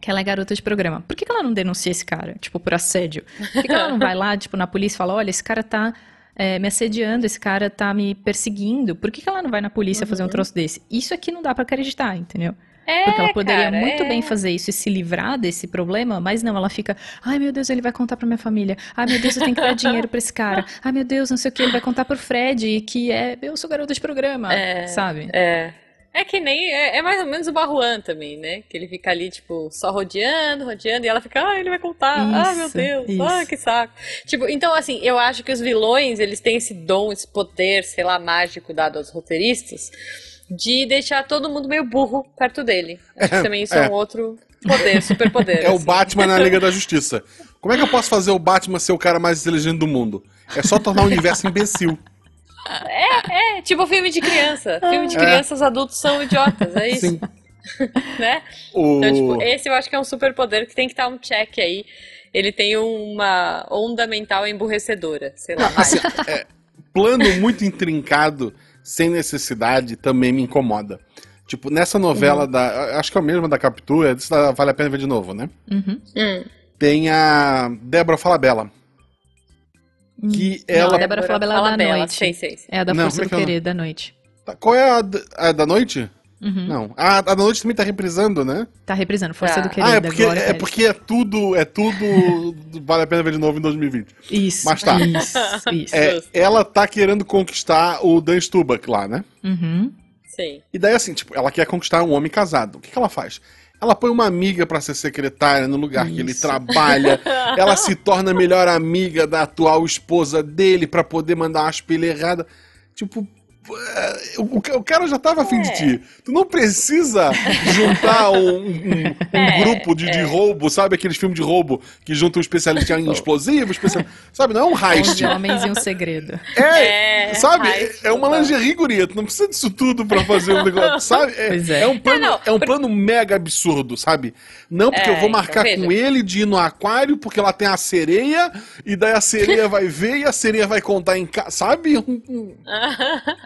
que ela é garota de programa. Por que, que ela não denuncia esse cara, tipo, por assédio? Por que, que ela não vai lá, tipo, na polícia e fala, olha, esse cara tá é, me assediando, esse cara tá me perseguindo. Por que, que ela não vai na polícia uhum. fazer um troço desse? Isso aqui não dá para acreditar, entendeu? É, Porque ela poderia cara, muito é. bem fazer isso e se livrar desse problema, mas não, ela fica, ai meu Deus, ele vai contar pra minha família. Ai meu Deus, eu tenho que dar dinheiro pra esse cara. Ai meu Deus, não sei o que, ele vai contar pro Fred, que é, eu sou garota de programa, é, sabe? É. É que nem. É, é, mais ou menos o Barruan também, né? Que ele fica ali, tipo, só rodeando, rodeando, e ela fica, ah, ele vai contar. Isso, ah, meu Deus, isso. ah, que saco. Tipo, então, assim, eu acho que os vilões, eles têm esse dom, esse poder, sei lá, mágico dado aos roteiristas, de deixar todo mundo meio burro perto dele. Acho que também isso é, é um outro poder, superpoder. É assim. o Batman na Liga da Justiça. Como é que eu posso fazer o Batman ser o cara mais inteligente do mundo? É só tornar o universo imbecil. É, é, tipo filme de criança. Filme de é. crianças, adultos são idiotas, é isso. Sim. né? O... Então, tipo, esse eu acho que é um superpoder que tem que estar um check aí. Ele tem uma onda mental emburrecedora, sei lá. Assim, é, plano muito intrincado, sem necessidade, também me incomoda. Tipo, nessa novela uhum. da. Acho que é o mesmo da Captura, isso vale a pena ver de novo, né? Uhum. Hum. Tem a Débora Falabella. Hum. Que ela. Não, a Débora Falabella é da Bela, noite. sei, sei, sei. É a da Não, Força é do é Querer, da noite. Tá, Qual é a, a da noite? Uhum. Não. A, a da noite também tá reprisando, né? Tá reprisando, Força Tá. do Querer, ah, é da porque, Glória é porque é tudo. É tudo. vale a pena ver de novo em 2020. Isso, Mas tá. isso, isso. É, ela tá querendo conquistar o Dan Stubach lá, né? Uhum. Sim. E daí, assim, tipo, ela quer conquistar um homem casado. O que, que ela faz? Ela põe uma amiga pra ser secretária no lugar que ele Isso. trabalha. ela se torna a melhor amiga da atual esposa dele pra poder mandar uma espelha errada. Tipo, o, o cara já tava afim de É. ti. Tu não precisa juntar um, um- um É, grupo de, de roubo, sabe? Aqueles filmes de roubo que juntam um especialista em explosivo, especial... sabe? Não é um heist. Onze homens e um segredo. É, É, sabe? heist, É uma lingerie, guria. Tu não precisa disso tudo pra fazer um negócio, sabe? É, Pois é. é um plano, É, não, é um plano mega absurdo, sabe? Não porque É, eu vou marcar então, com ele de ir no aquário porque lá tem a sereia e daí a sereia vai ver e a sereia vai contar em casa, sabe?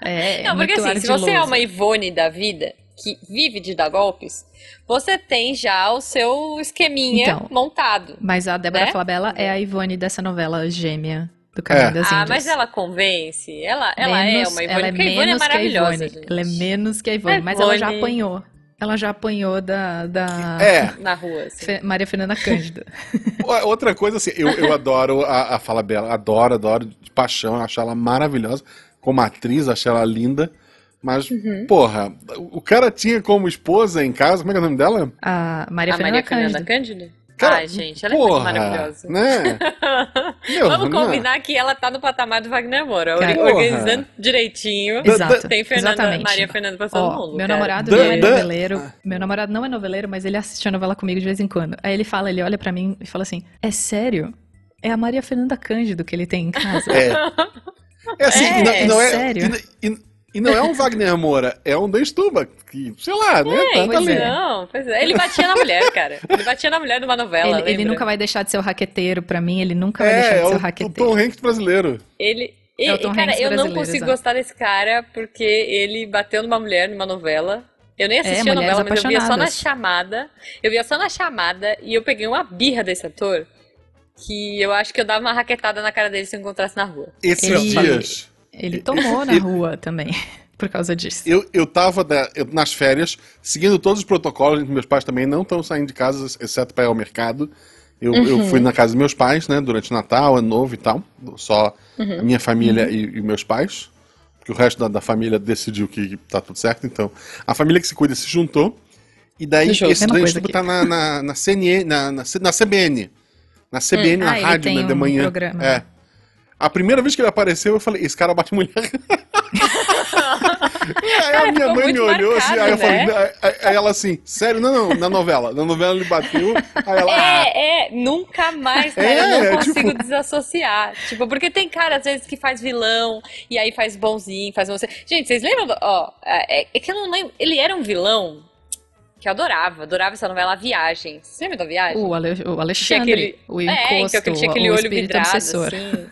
É, é Não, porque muito assim, se você é uma Ivone da vida, que vive de dar golpes, você tem já o seu esqueminha Então. montado. Mas a Débora né? Falabella é a Ivone dessa novela gêmea do Caminho É. das Ah, Índias. mas ela convence. Ela, ela Menos- é uma Ivone, ela é porque a Ivone é menos que a maravilhosa, Ivone. Ela é menos que a Ivone, A mas ela já Ivone- apanhou. Ela já apanhou da, da É. Na rua, assim. Fe- Maria Fernanda Cândida. Outra coisa, assim, eu, eu adoro a, a Fala Bela, adoro, adoro de paixão, acho ela maravilhosa. Como atriz, acho ela linda. Mas, Uhum. porra, o cara tinha como esposa em casa, como é que é o nome dela? A Maria a Fernanda Maria Fernanda Cândida. Cândida? Cara, Ai, gente, ela é muito porra, maravilhosa. Né? Meu, Vamos não é? combinar que ela tá no patamar do Wagner Moura, Cara, or- organizando direitinho. Exato. Tem Fernanda, exatamente. Maria Fernanda pra todo Ó, mundo. meu cara. namorado não é noveleiro. Meu namorado não é noveleiro, mas ele assiste a novela comigo de vez em quando. Aí ele fala, ele olha pra mim e fala assim: É sério? É a Maria Fernanda Cândido que ele tem em casa. É. É assim, É, e não, não é. sério? E, e- e não é um Wagner Moura, é um Dan Stubach, que, sei lá, né? É, tá, tá pois ali. é. Não, pois é. Ele batia na mulher, cara. Ele batia na mulher numa novela. ele, ele nunca vai deixar de ser o raqueteiro pra mim, ele nunca vai deixar É, de é ser o o, o raqueteiro. Tom Hanks brasileiro. Ele. É e- o Tom cara, Hanks eu não consigo exato. gostar desse cara porque ele bateu numa mulher numa novela. Eu nem assisti a mulheres novela, mas eu via só na chamada. Eu via só na chamada e eu peguei uma birra desse ator que eu acho que eu dava uma raquetada na cara dele se eu encontrasse na rua. Esses Ele- dias. Ele tomou na rua também, por causa disso. Eu, eu tava da- eu- nas férias, seguindo todos os protocolos, meus pais também não estão saindo de casa, exceto para ir ao mercado. Eu, eu Uhum. fui na casa dos meus pais, né, durante Natal, Ano Novo e tal. Só Uhum. a minha família e, e meus pais. Porque o resto da, da família decidiu que tá tudo certo, então. A família que se cuida se juntou. E daí esse coisa Stubach aqui. tá na, na, na, CNN, na, na, na CBN. Na CBN, na Ah, rádio, né, de um manhã. programa. É. A primeira vez que ele apareceu, eu falei, esse cara bate mulher. aí a minha ficou mãe me olhou assim, aí eu marcado, falei, né? aí, ela assim, sério? Não, não, na novela. Na novela ele bateu, aí ela. ah, É, é, nunca mais, cara. É, eu é, não consigo tipo- desassociar. Tipo, porque tem cara, às vezes, que faz vilão, e aí faz bonzinho, faz você. Gente, vocês lembram? Ó, é, é que eu não lembro. Ele era um vilão que eu adorava, adorava essa novela Viagem. Você lembra da Viagem? O, Ale- o Alexandre, aquele- o é, encosto, então, que ele tinha aquele o olho vidrado, obsessor. assim.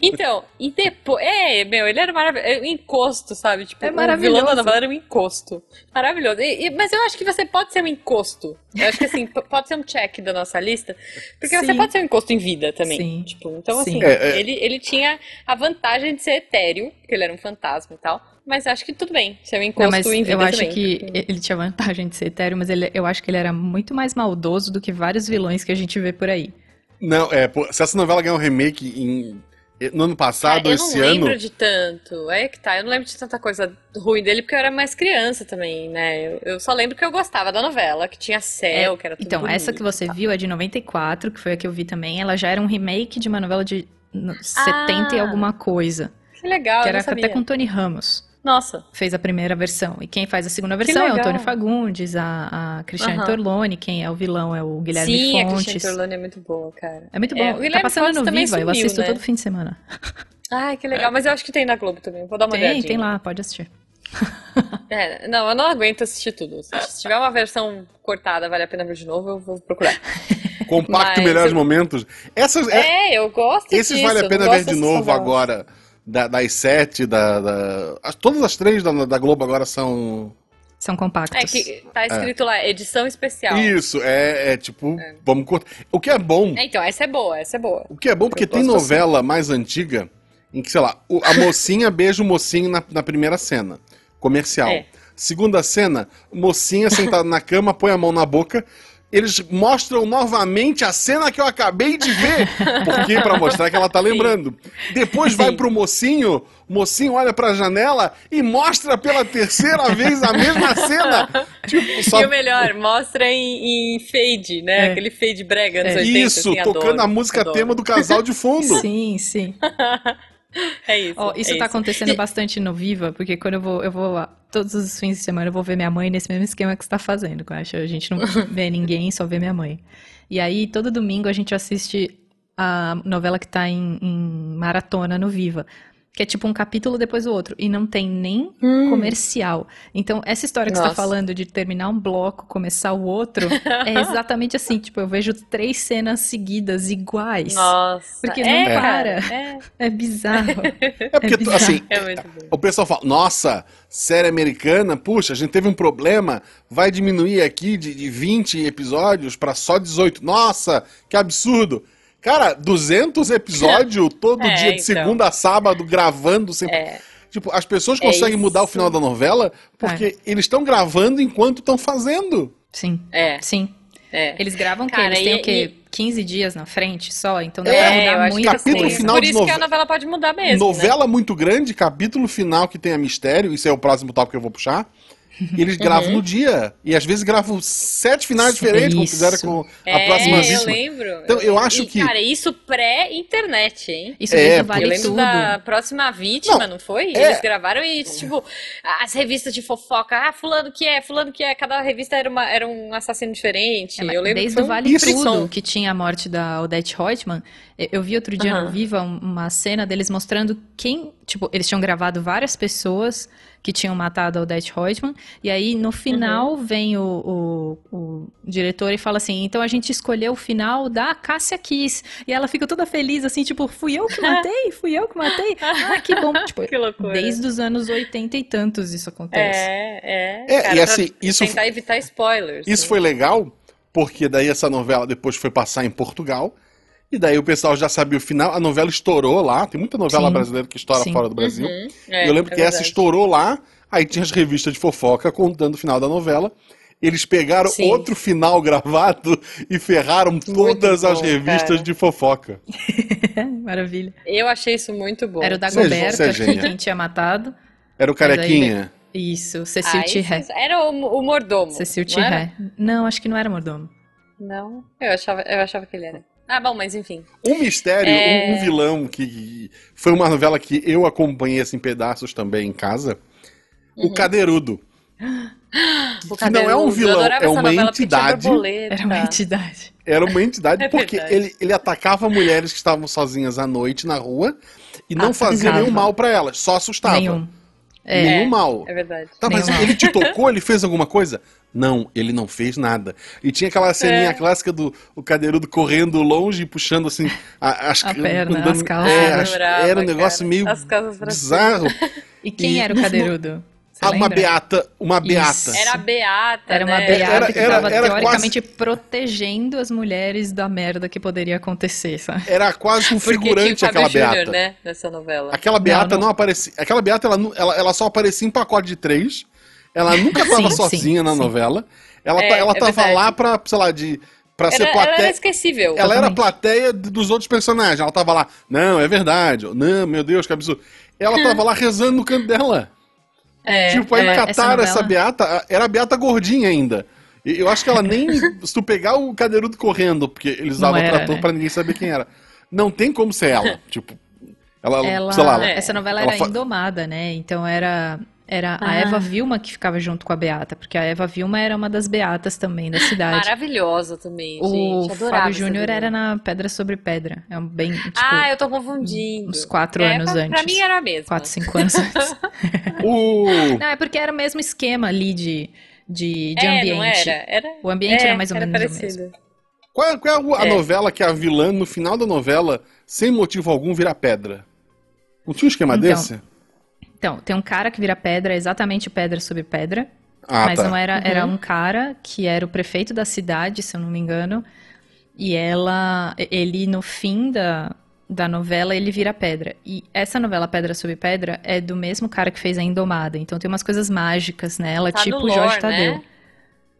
Então, e depois. É, meu, ele era maravilhoso. Um encosto, sabe? Tipo, É o vilão maravilhoso. da novela era um encosto. Maravilhoso. E- e- mas eu acho que você pode ser um encosto. Eu acho que assim, pode ser um check da nossa lista. Porque você Sim. pode ser um encosto em vida também. Sim. Tipo, então, Sim. assim, É, é. Ele, ele tinha a vantagem de ser etéreo, porque ele era um fantasma e tal. Mas acho que tudo bem, ser um encosto Não, mas em vida eu acho também. que ele tinha vantagem de ser etéreo, mas ele, eu acho que ele era muito mais maldoso do que vários vilões que a gente vê por aí. Não, é, se essa novela ganhar um remake em, no ano passado, Cara, eu não esse lembro ano. de tanto. É que tá, eu não lembro de tanta coisa ruim dele, porque eu era mais criança também, né? Eu, eu só lembro que eu gostava da novela, que tinha céu, que era tudo Então, bonito essa que você e tal. viu é de 94, que foi a que eu vi também. Ela já era um remake de uma novela de no- 70 e Ah, alguma coisa. Que legal, que eu era não sabia. até com Tony Ramos. Nossa, Fez a primeira versão. E quem faz a segunda versão é o. Antônio Fagundes, a, a Cristiane Aham. Torlone, quem é o vilão é o Guilherme sim, a Fontes. Cristiane Torlone é muito boa, cara. É muito É, bom. o tá Guilherme passando Fontes no também Viva, eu sumiu, assisto né? todo fim de semana. Ai, que legal, mas eu acho que tem na Globo também, vou dar uma Tem, olhadinha. tem lá, pode assistir. É, não, eu não aguento assistir tudo. Se tiver uma versão cortada, vale a pena ver de novo, eu vou procurar. Compacto Mas melhores eu- momentos. Essas, é- É, eu gosto esses disso, vale a eu pena ver de novo agora. Da- das sete, da, da- as- todas as três da, da Globo agora são. São compactos. É que tá escrito é. lá, edição especial. Isso, é, é tipo, é. vamos cortar. O que é bom. É, então, essa é boa, essa é boa. O que é bom, porque tem novela assim. mais antiga em que, sei lá, a mocinha beija o mocinho na, na primeira cena. Comercial. É. Segunda cena, mocinha sentada na cama, põe a mão na boca, eles mostram novamente a cena que eu acabei de ver. Porque para mostrar que ela tá lembrando. Depois Sim. vai pro mocinho, o mocinho olha pra janela e mostra pela terceira vez a mesma cena. Tipo, só... E o melhor, mostra em, em fade, né? É. Aquele fade brega nos é. 80. Isso, assim, tocando adoro, a música adoro. tema do casal de fundo. Sim, sim. É isso. Oh, isso é tá isso. acontecendo bastante no Viva, porque quando eu vou, eu vou todos os fins de semana eu vou ver minha mãe nesse mesmo esquema que você tá fazendo, eu acho. A gente não vê ninguém, só vê minha mãe. E aí, todo domingo a gente assiste a novela que tá em, em maratona no Viva que é tipo um capítulo depois do outro, e não tem nem hum. comercial. Então, essa história que Nossa. você tá falando de terminar um bloco, começar o outro, é exatamente assim, tipo, eu vejo três cenas seguidas iguais. Nossa. Porque é, não para. É. é bizarro. É porque, é bizarro. assim, é o pessoal fala, nossa, série americana, puxa, a gente teve um problema, vai diminuir aqui de, de 20 episódios para só 18. Nossa, que absurdo. Cara, 200 episódios todo é, dia, de então. segunda a sábado, gravando sempre. É. Tipo, as pessoas é conseguem mudar o final da novela porque é. eles estão gravando enquanto estão fazendo. Sim. É. Sim. É. Eles gravam o quê? Eles têm o quê? E... 15 dias na frente só? Então dá é, pra mudar muita capítulo coisa. Final Por isso que a novela pode mudar mesmo. Novela né? muito grande, capítulo final que tenha mistério, isso é o próximo tópico que eu vou puxar. E eles gravam uhum. no dia. E às vezes gravam sete finais diferentes, como fizeram com a é, próxima vítima. eu lembro. Então eu acho e, que. Cara, isso pré-internet, hein? Isso é, vale eu lembro tudo. da próxima vítima, não, não foi? É... Eles gravaram e, tipo, as revistas de fofoca. Ah, fulano que é, fulano que é. Cada revista era, uma, era um assassino diferente. É, eu lembro desde o Vale isso. Tudo, que tinha a morte da Odette Reutemann, eu vi outro dia uhum. no Viva uma cena deles mostrando quem. Tipo, eles tinham gravado várias pessoas que tinham matado a Odette Reutemann. E aí, no final, uhum. vem o, o, o, diretor e fala assim: então a gente escolheu o final da Cássia Kiss. E ela fica toda feliz, assim, tipo, fui eu que matei? Fui eu que matei? Ah, que bom. Tipo, que loucura. Desde os anos 80 e tantos isso acontece. É, é. é cara, e assim, isso. Tentar evitar spoilers. Isso né? foi legal, porque daí essa novela depois foi passar em Portugal. E daí o pessoal já sabia o final, a novela estourou lá, tem muita novela Sim. brasileira que estoura Sim. fora do Brasil. Uhum. É, eu lembro é que verdade. essa estourou lá, aí tinha as revistas de fofoca contando o final da novela. Eles pegaram Sim. outro final gravado e ferraram muito todas bom, as revistas cara. de fofoca. Maravilha. Eu achei isso muito bom. Era o Dagoberto, é, é quem tinha matado. Era o Carequinha. Isso, Cecil ah, Tirré. Era o, o mordomo. Cecil Tirré. Não, não, acho que não era mordomo. Não, eu achava, eu achava que ele era. Ah, bom, mas enfim. Um mistério, é... um, um, vilão que foi uma novela que eu acompanhei assim, em pedaços também em casa. Uhum. O Cadeirudo. O que não é um vilão, é uma entidade. Era uma entidade. Era uma entidade é porque ele, ele atacava mulheres que estavam sozinhas à noite na rua e não atacava. fazia nenhum mal para elas, só assustava. Nenhum. É, nenhum mal. É verdade. Tá, mas nenhum ele te tocou, ele fez alguma coisa? Não, ele não fez nada. E tinha aquela ceninha é. clássica do o cadeirudo correndo longe e puxando assim a, as a perna, andando, as calças. É, as, era um negócio cara. meio bizarro. E quem e, era o cadeirudo? Ah, uma beata, uma beata. Isso. Era a beata, Era uma né? beata era, que estava teoricamente quase... protegendo as mulheres da merda que poderia acontecer, sabe? Era quase um figurante aquela Júnior, beata. né, nessa novela. Aquela beata não, não... não aparecia, aquela beata ela, ela, ela só aparecia em pacote de três. Ela nunca estava sozinha sim, na sim. novela. Ela, é, ela é tava verdade. lá pra, sei lá, de. Pra era, ser plateia. Ela era esquecível. Ela totalmente. era plateia dos outros personagens. Ela tava lá, não, é verdade. Não, meu Deus, que absurdo. Ela tava lá rezando no canto dela. É, tipo, aí ela, cataram essa, essa, beata, era a beata gordinha ainda. Eu acho que ela nem. se tu pegar o cadeirudo correndo, porque eles usavam o trator né? pra ninguém saber quem era. Não tem como ser ela. tipo. Ela, ela, sei lá, essa novela era fa... indomada, né? Então era era ah. a Eva Vilma que ficava junto com a Beata, porque a Eva Vilma era uma das beatas também da cidade. Maravilhosa também, o gente. O Fábio Júnior era na Pedra sobre Pedra. É um bem, tipo, Ah, eu tô confundindo. Uns quatro é, anos pra, antes. Pra mim era mesmo. Quatro, cinco anos antes. uh. Não, é porque era o mesmo esquema ali de, de, de é, ambiente. Não era. era. O ambiente é, era mais ou era menos parecido. o mesmo. Qual é, qual é a, a é. novela que a vilã, no final da novela, sem motivo algum, vira pedra? Não tinha um esquema então, desse? Então, tem um cara que vira pedra, exatamente pedra sobre pedra. Ah, Mas tá. não era, era uhum. um cara que era o prefeito da cidade, se eu não me engano. E ela, ele no fim da, da novela, ele vira pedra. E essa novela Pedra sobre Pedra é do mesmo cara que fez a Indomada. Então tem umas coisas mágicas nela, tá tipo lore, Jorge Tadeu. Né?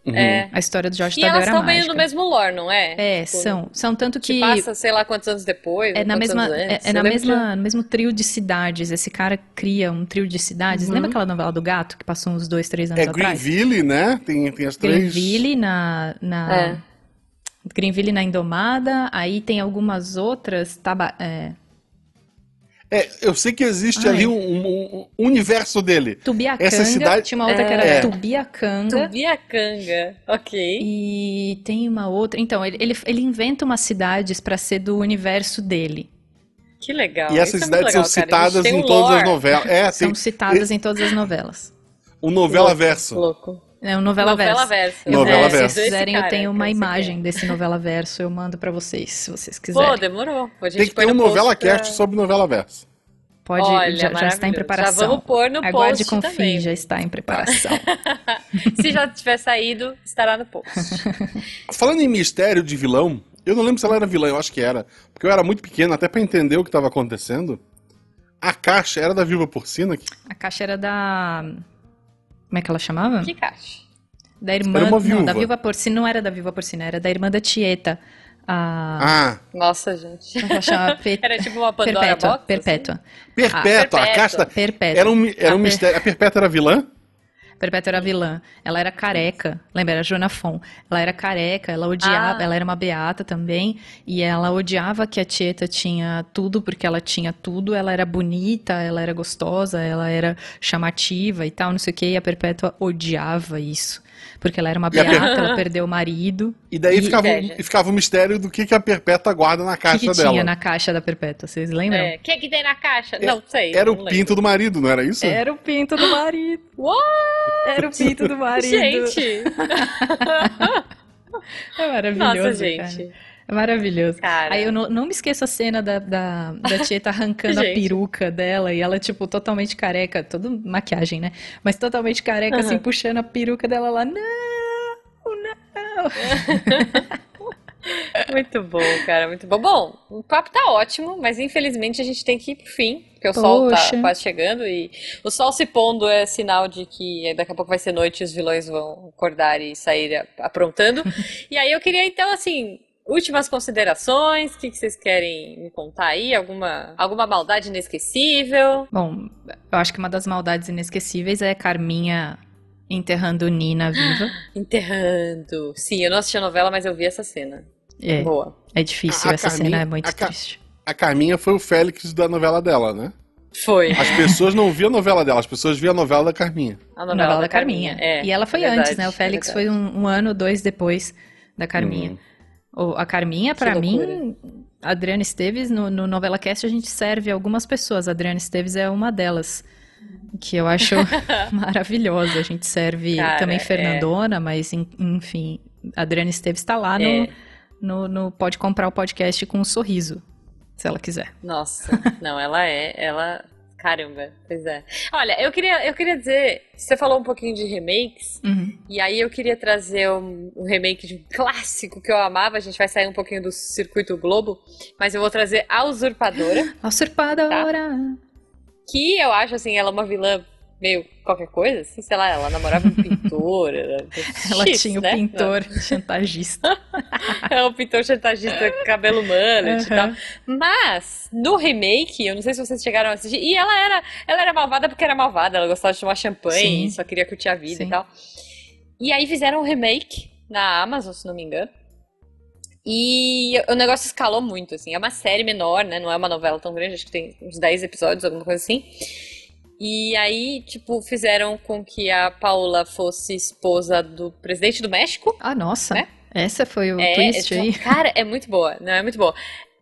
Uhum. É. A história do Jorge e Tadeu era mágica. E elas estão meio no mesmo lore, não é? É, tipo, são. São tanto que... que... passa, sei lá, quantos anos depois, é na mesma, é, é na mesma, que... no mesmo trio de cidades. Esse cara cria um trio de cidades. Uhum. Lembra aquela novela do gato que passou uns dois, três anos é atrás? É Greenville, né? Tem, tem as três... Greenville na... na... É. Greenville na Indomada, aí tem algumas outras, taba, é, é, eu sei que existe Ai. ali um, um, um, universo dele. Tubiacanga. Essa cidade... Tinha uma outra é... que era é. Tubiacanga. Tubiacanga, ok. E tem uma outra. Então, ele, ele, ele inventa umas cidades para ser do universo dele. Que legal. E essas Isso cidades é legal, são citadas em todas as novelas. É, são tem... citadas em todas as novelas. O novela louco, verso. Louco. É um novela, novela verso. verso. Novela verso. Se vocês quiserem, eu tenho uma imagem desse novela verso. Eu mando para vocês, se vocês quiserem. Pô, demorou. Tem que ter um novela cast pra... sobre novela verso. Pode, Olha, já, já, está em preparação. Já vamos pôr no Aguarde post confie, também. já está em preparação. se já tiver saído, estará no post. Falando em mistério de vilão, eu não lembro se ela era vilã, eu acho que era. Porque eu era muito pequeno, até para entender o que estava acontecendo. A caixa era da Viva Porcina? A caixa era da... Como é que ela chamava? Que caixa? Da irmã... Era uma viúva. Não, da Viva Porcina não era da Viva Porcina, era da irmã da Tieta. A... Ah. Nossa, gente. Per... Era tipo uma Pandora Perpétua. Box, Perpétua. Assim? Perpétua, a casta. Perpétua. Era um, era um a mistério. Per... A Perpétua era vilã? Perpétua era vilã. Ela era careca. Lembra? Era Joana Fon. Ela era careca, ela odiava. Ah. Ela era uma beata também. E ela odiava que a Tieta tinha tudo, porque ela tinha tudo. Ela era bonita, ela era gostosa, ela era chamativa e tal, não sei o quê. E a Perpétua odiava isso porque ela era uma beata, ela perdeu o marido. E daí e... Ficava, um, ficava o mistério do que, que a Perpétua guarda na caixa que que dela. tinha na caixa da Perpétua, vocês lembram? É, o que, que tem na caixa? É, não sei. Era não o lembro. pinto do marido, não era isso? Era o pinto do marido. What? Era o pinto do marido. Gente! é maravilhoso, Nossa, gente. Cara. É maravilhoso. Cara. Aí eu não, não me esqueço a cena da, da, da Tieta arrancando a peruca dela e ela, tipo, totalmente careca, toda maquiagem, né? Mas totalmente careca, uhum. assim, puxando a peruca dela lá. Não! Não! muito bom, cara, muito bom. Bom, o papo tá ótimo, mas infelizmente a gente tem que ir pro fim, porque o Poxa. sol tá quase chegando e o sol se pondo é sinal de que daqui a pouco vai ser noite e os vilões vão acordar e sair aprontando. e aí eu queria então, assim, últimas considerações, o que, que, vocês querem me contar aí? Alguma, alguma maldade inesquecível? Bom, eu acho que uma das maldades inesquecíveis é Carminha enterrando Nina viva. enterrando. Sim, eu não assisti a novela, mas eu vi essa cena. É. Boa. É difícil, a essa Carminha, cena é muito a triste. A Carminha foi o Félix da novela dela, né? Foi. As pessoas não viam a novela dela, as pessoas viam a novela da Carminha. A novela, novela da, da, Carminha. Carminha. É, e ela foi verdade, antes, né? O Félix foi um, um, ano, dois depois da Carminha. Hum. A Carminha, para mim, Adriana Esteves, no, no Novela Cast a gente serve algumas pessoas. A Adriana Esteves é uma delas que eu acho maravilhosa. A gente serve Cara, também Fernandona, é. mas enfim, a Adriana Esteves está lá no, é. no, no, Pode Comprar o Podcast com um sorriso, se ela quiser. Nossa, não, ela é, ela. Caramba, pois é. Olha, eu queria, eu queria dizer, você falou um pouquinho de remakes, uhum. e aí eu queria trazer um, um, remake de um clássico que eu amava, a gente vai sair um pouquinho do Circuito Globo, mas eu vou trazer A Usurpadora. A Usurpadora! Tá? Que eu acho, assim, ela é uma vilã meio qualquer coisa, assim, sei lá, ela namorava um pintor. ela tinha o né? pintor Não. chantagista. é o pintor chantagista, cabelo mullet uhum. e tal. Mas, no remake, eu não sei se vocês chegaram a assistir, e ela era, ela era malvada porque era malvada, ela gostava de tomar champanhe, Sim. só queria curtir a vida Sim. e tal. E aí fizeram um remake na Amazon, se não me engano. E o negócio escalou muito, assim. É uma série menor, né? Não é uma novela tão grande, acho que tem uns 10 episódios, alguma coisa assim. E aí, tipo, fizeram com que a Paula fosse esposa do presidente do México. Ah, nossa. Né? Essa foi o é, twist é, aí. Cara, é muito boa, não é muito boa.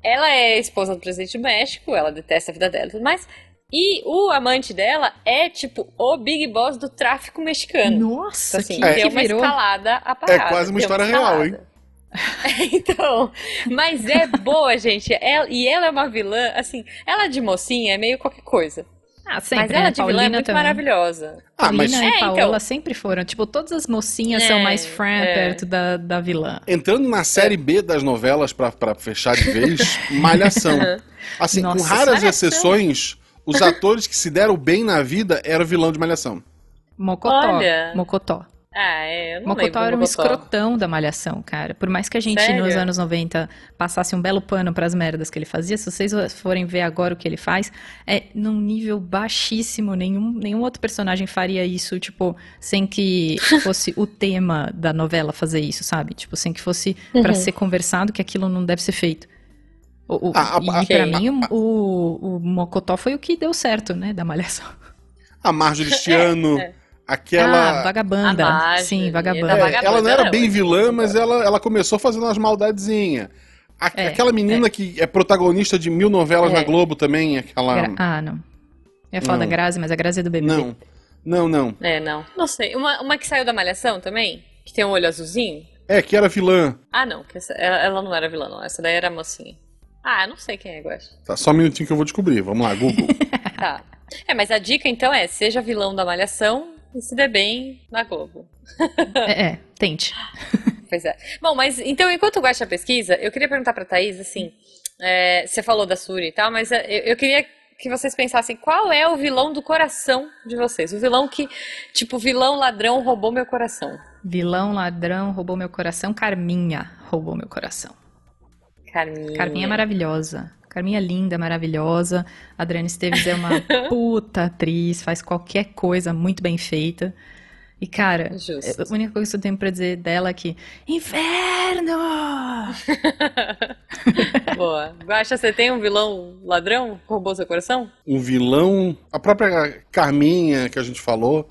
Ela é esposa do presidente do México, ela detesta a vida dela e tudo mais. E o amante dela é, tipo, o Big Boss do tráfico mexicano. Nossa, então, assim, que, que uma virou. escalada a parada. É quase uma história uma real, hein? então, mas é boa, gente. Ela, e ela é uma vilã, assim, ela de mocinha é meio qualquer coisa. Ah, sempre, Mas ela né? de vilã é Paulina muito também. maravilhosa. Ah, mas Paulina e É, Paola então. sempre foram. Tipo, todas as mocinhas É, são mais fran é. perto da, da vilã. entrando na série B das novelas pra, pra fechar de vez, Malhação. Assim, com Nossa, raras Malhação. exceções, os atores que se deram bem na vida eram o vilão de Malhação. Mocotó. Olha. Mocotó. Ah, é, eu não Mocotó lembro era um Mocotó. escrotão da malhação, cara. Por mais que a gente Sério? nos anos 90 passasse um belo pano pras merdas que ele fazia, se vocês forem ver agora o que ele faz, é num nível baixíssimo. Nenhum, nenhum outro personagem faria isso, tipo, sem que fosse o tema da novela fazer isso, sabe? Tipo, sem que fosse pra Uhum. ser conversado que aquilo não deve ser feito. O, o- Ah, e a- pra mim, o, o, Mocotó foi o que deu certo, né, da malhação. A Marjorie Stiano, É, aquela. Ah, vagabanda. Marjorie, Sim, da vagabanda. É, Vagabanda ela não era era bem vilã, mas ela, ela começou fazendo umas maldadezinhas. A- É, aquela menina que é protagonista de mil novelas É. na Globo também, aquela. Gra- Ah, não. Eu ia falar Não. da Grazi, mas a Grazi é do BBB. Não. Não, não. É, não. Não sei. Uma, uma que saiu da Malhação também? Que tem um olho azulzinho? É, que era vilã. Ah, não. Que essa- ela, ela não era vilã, não. Essa daí era mocinha. Ah, eu não sei quem é, Guaxa. Tá, só um minutinho que eu vou descobrir. Vamos lá, Google. Tá. É, mas a dica então é: seja vilão da Malhação e se dê bem na Globo. É, é, tente. Pois é. Bom, mas então, enquanto o Guaxa pesquisa, eu queria perguntar pra Thaís, assim, é, você falou da Suri e tal, mas é, eu, eu queria que vocês pensassem qual é o vilão do coração de vocês. O vilão que, tipo, vilão ladrão roubou meu coração. Vilão, ladrão, roubou meu coração. Carminha roubou meu coração. Carminha. Carminha é maravilhosa. Carminha é linda, maravilhosa. Adriana Esteves é uma puta atriz, faz qualquer coisa muito bem feita. E, cara, Justo. a única coisa que eu tenho pra dizer dela é que. Inferno! Boa. Guaxa, você tem um vilão ladrão que roubou seu coração? um vilão. A própria Carminha que a gente falou.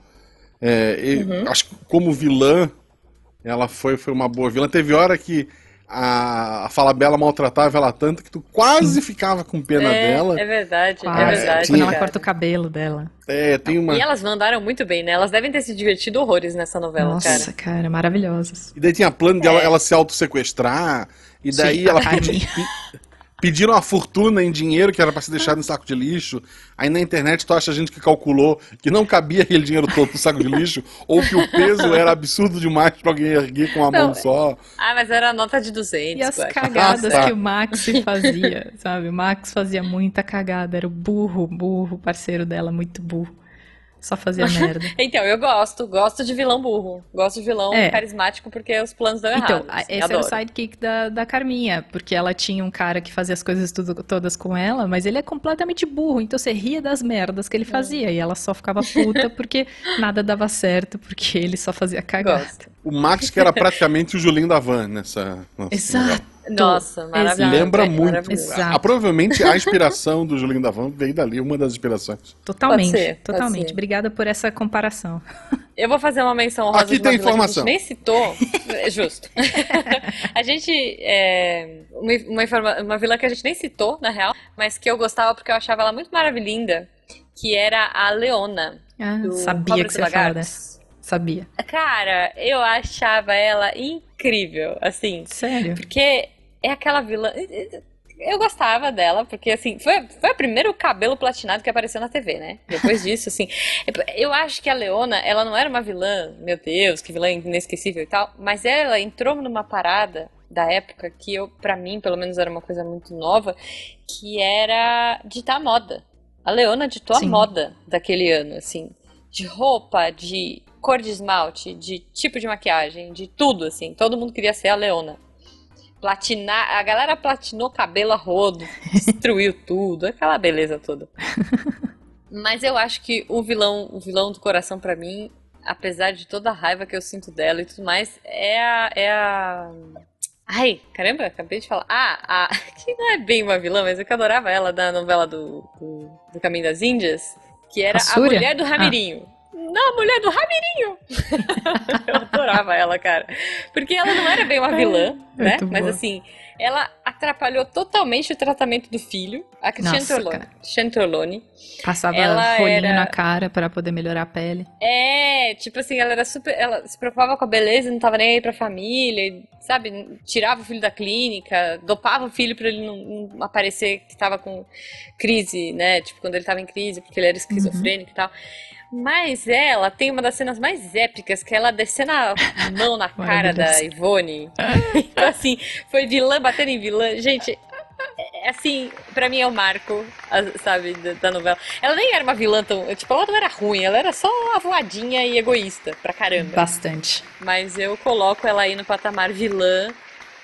é, e- Uhum. Acho que como vilã, ela foi, foi uma boa vilã. Teve hora que a, a Falabella maltratava ela tanto que tu quase ficava com pena é, dela. é verdade, Quase. é verdade. tinha- Quando ela corta o cabelo dela. É, tem uma. E elas mandaram muito bem, né? Elas devem ter se divertido horrores nessa novela, Nossa, cara. cara, maravilhosas. E daí tinha plano de ela, É. ela se autossequestrar. E daí Sim, ela pediram uma fortuna em dinheiro que era pra ser deixado no saco de lixo. Aí na internet tu acha gente que calculou que não cabia aquele dinheiro todo no saco de lixo, ou que o peso era absurdo demais pra alguém erguer com uma mão só. Ah, mas era a nota de 200, E as cagadas Ah, tá. que o Max fazia, sabe? O Max fazia muita cagada, era o burro, burro, parceiro dela, muito burro. Só fazia merda. Então, eu gosto. Gosto de vilão burro. Gosto de vilão É. carismático porque os planos dão Então, errado. assim, esse adoro. era o sidekick da, da Carminha, porque ela tinha um cara que fazia as coisas tudo, todas com ela, mas ele é completamente burro, então você ria das merdas que ele fazia, e ela só ficava puta porque nada dava certo, porque ele só fazia cagada. Gosto. O Max, que era praticamente o Julinho da Van nessa. nessa Exato. Nossa, maravilhoso. Lembra é, muito. maravilhoso. Exato. Ah, provavelmente a inspiração do Julinho da Van veio dali, uma das inspirações. Totalmente, Pode ser, pode totalmente. ser. Obrigada por essa comparação. Eu vou fazer uma menção honrosa Aqui de uma tem vila que informação. a gente nem citou. É Justo. a gente. É, uma, uma, informa- uma vila que a gente nem citou, na real, mas que eu gostava porque eu achava ela muito maravilhinda, que era a Leona. Ah, do sabia que você ia falar dessa. Sabia. Cara, eu achava ela incrível, assim. Sério? Porque é aquela vilã. Eu gostava dela, porque assim, foi, foi o primeiro cabelo platinado que apareceu na TV, né? Depois disso, assim. Eu acho que a Leona, ela não era uma vilã, meu Deus, que vilã inesquecível e tal, mas ela entrou numa parada da época que eu, para mim, pelo menos era uma coisa muito nova, que era ditar moda. A Leona ditou Sim. a moda daquele ano, assim, de roupa, de cor de esmalte, de tipo de maquiagem, de tudo, assim. Todo mundo queria ser a Leona. Platinar, a galera platinou cabelo a rodo, destruiu tudo, aquela beleza toda. Mas eu acho que o vilão, o vilão do coração pra mim, apesar de toda a raiva que eu sinto dela e tudo mais, é a, é a... Ai, caramba, acabei de falar. Ah, a... que não é bem uma vilã, mas eu que adorava ela da novela do, do, do Caminho das Índias, que era A a, mulher do Ramirinho. Não, a mulher do Ramirinho! eu adorava ela, cara. Porque ela não era bem uma vilã, né? Muito Mas boa. assim, ela atrapalhou totalmente o tratamento do filho, a Cristiane Torlone. Passava ela rolinho era... na cara para poder melhorar a pele. É, tipo assim, ela era super. Ela se preocupava com a beleza, não tava nem aí pra família, sabe? Tirava o filho da clínica, dopava o filho pra ele não, não aparecer que tava com crise, né? Tipo, quando ele tava em crise, porque ele era esquizofrênico uhum. e tal. Mas ela tem uma das cenas mais épicas, que é ela descendo a mão na cara da Ivone. então, assim, foi vilã batendo em vilã. Gente, é, assim, pra mim é o marco, sabe, da, novela. Ela nem era uma vilã tão. Tipo, ela não era ruim, ela era só avoadinha e egoísta pra caramba. Bastante. Mas eu coloco ela aí no patamar vilã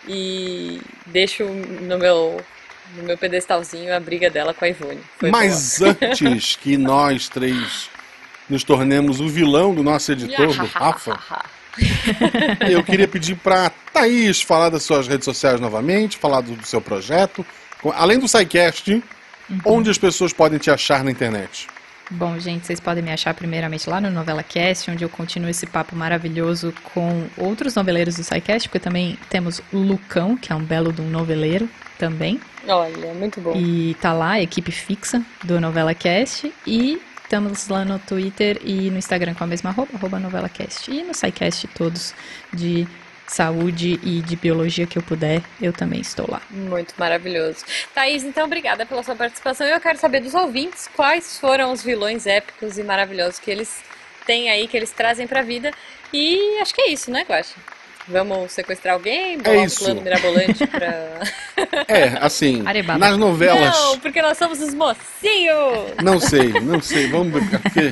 e deixo no meu. No meu pedestalzinho a briga dela com a Ivone. Foi Mas boa. antes que nós três nos tornemos o vilão do nosso editor, do Rafa. Eu queria pedir para Thaís falar das suas redes sociais novamente, falar do, seu projeto, além do SciCast, uhum. onde as pessoas podem te achar na internet. Bom, gente, vocês podem me achar primeiramente lá no Novela Cast, onde eu continuo esse papo maravilhoso com outros noveleiros do SciCast, porque também temos o Lucão, que é um belo de um noveleiro também. Olha, muito bom. E tá lá, a equipe fixa do Novela Cast. E Estamos lá no Twitter e no Instagram com a mesma arroba, arroba NovelaCast. E no SciCast todos de saúde e de biologia que eu puder, eu também estou lá. Muito maravilhoso. Thaís, então obrigada pela sua participação. Eu quero saber dos ouvintes quais foram os vilões épicos e maravilhosos que eles têm aí, que eles trazem pra vida. E acho que é isso, né, Guaxa? Vamos sequestrar alguém? Bolar é isso. um plano mirabolante pra. é, assim, Arebaba. nas novelas. Não, porque nós somos os mocinhos! Não sei, não sei. Vamos ver, porque.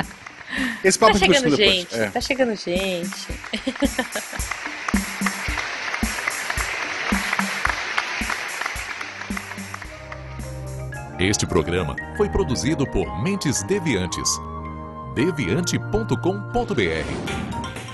Esse papo tá chegando gente, é. tá chegando gente. Este programa foi produzido por Mentes Deviantes. deviante.com.br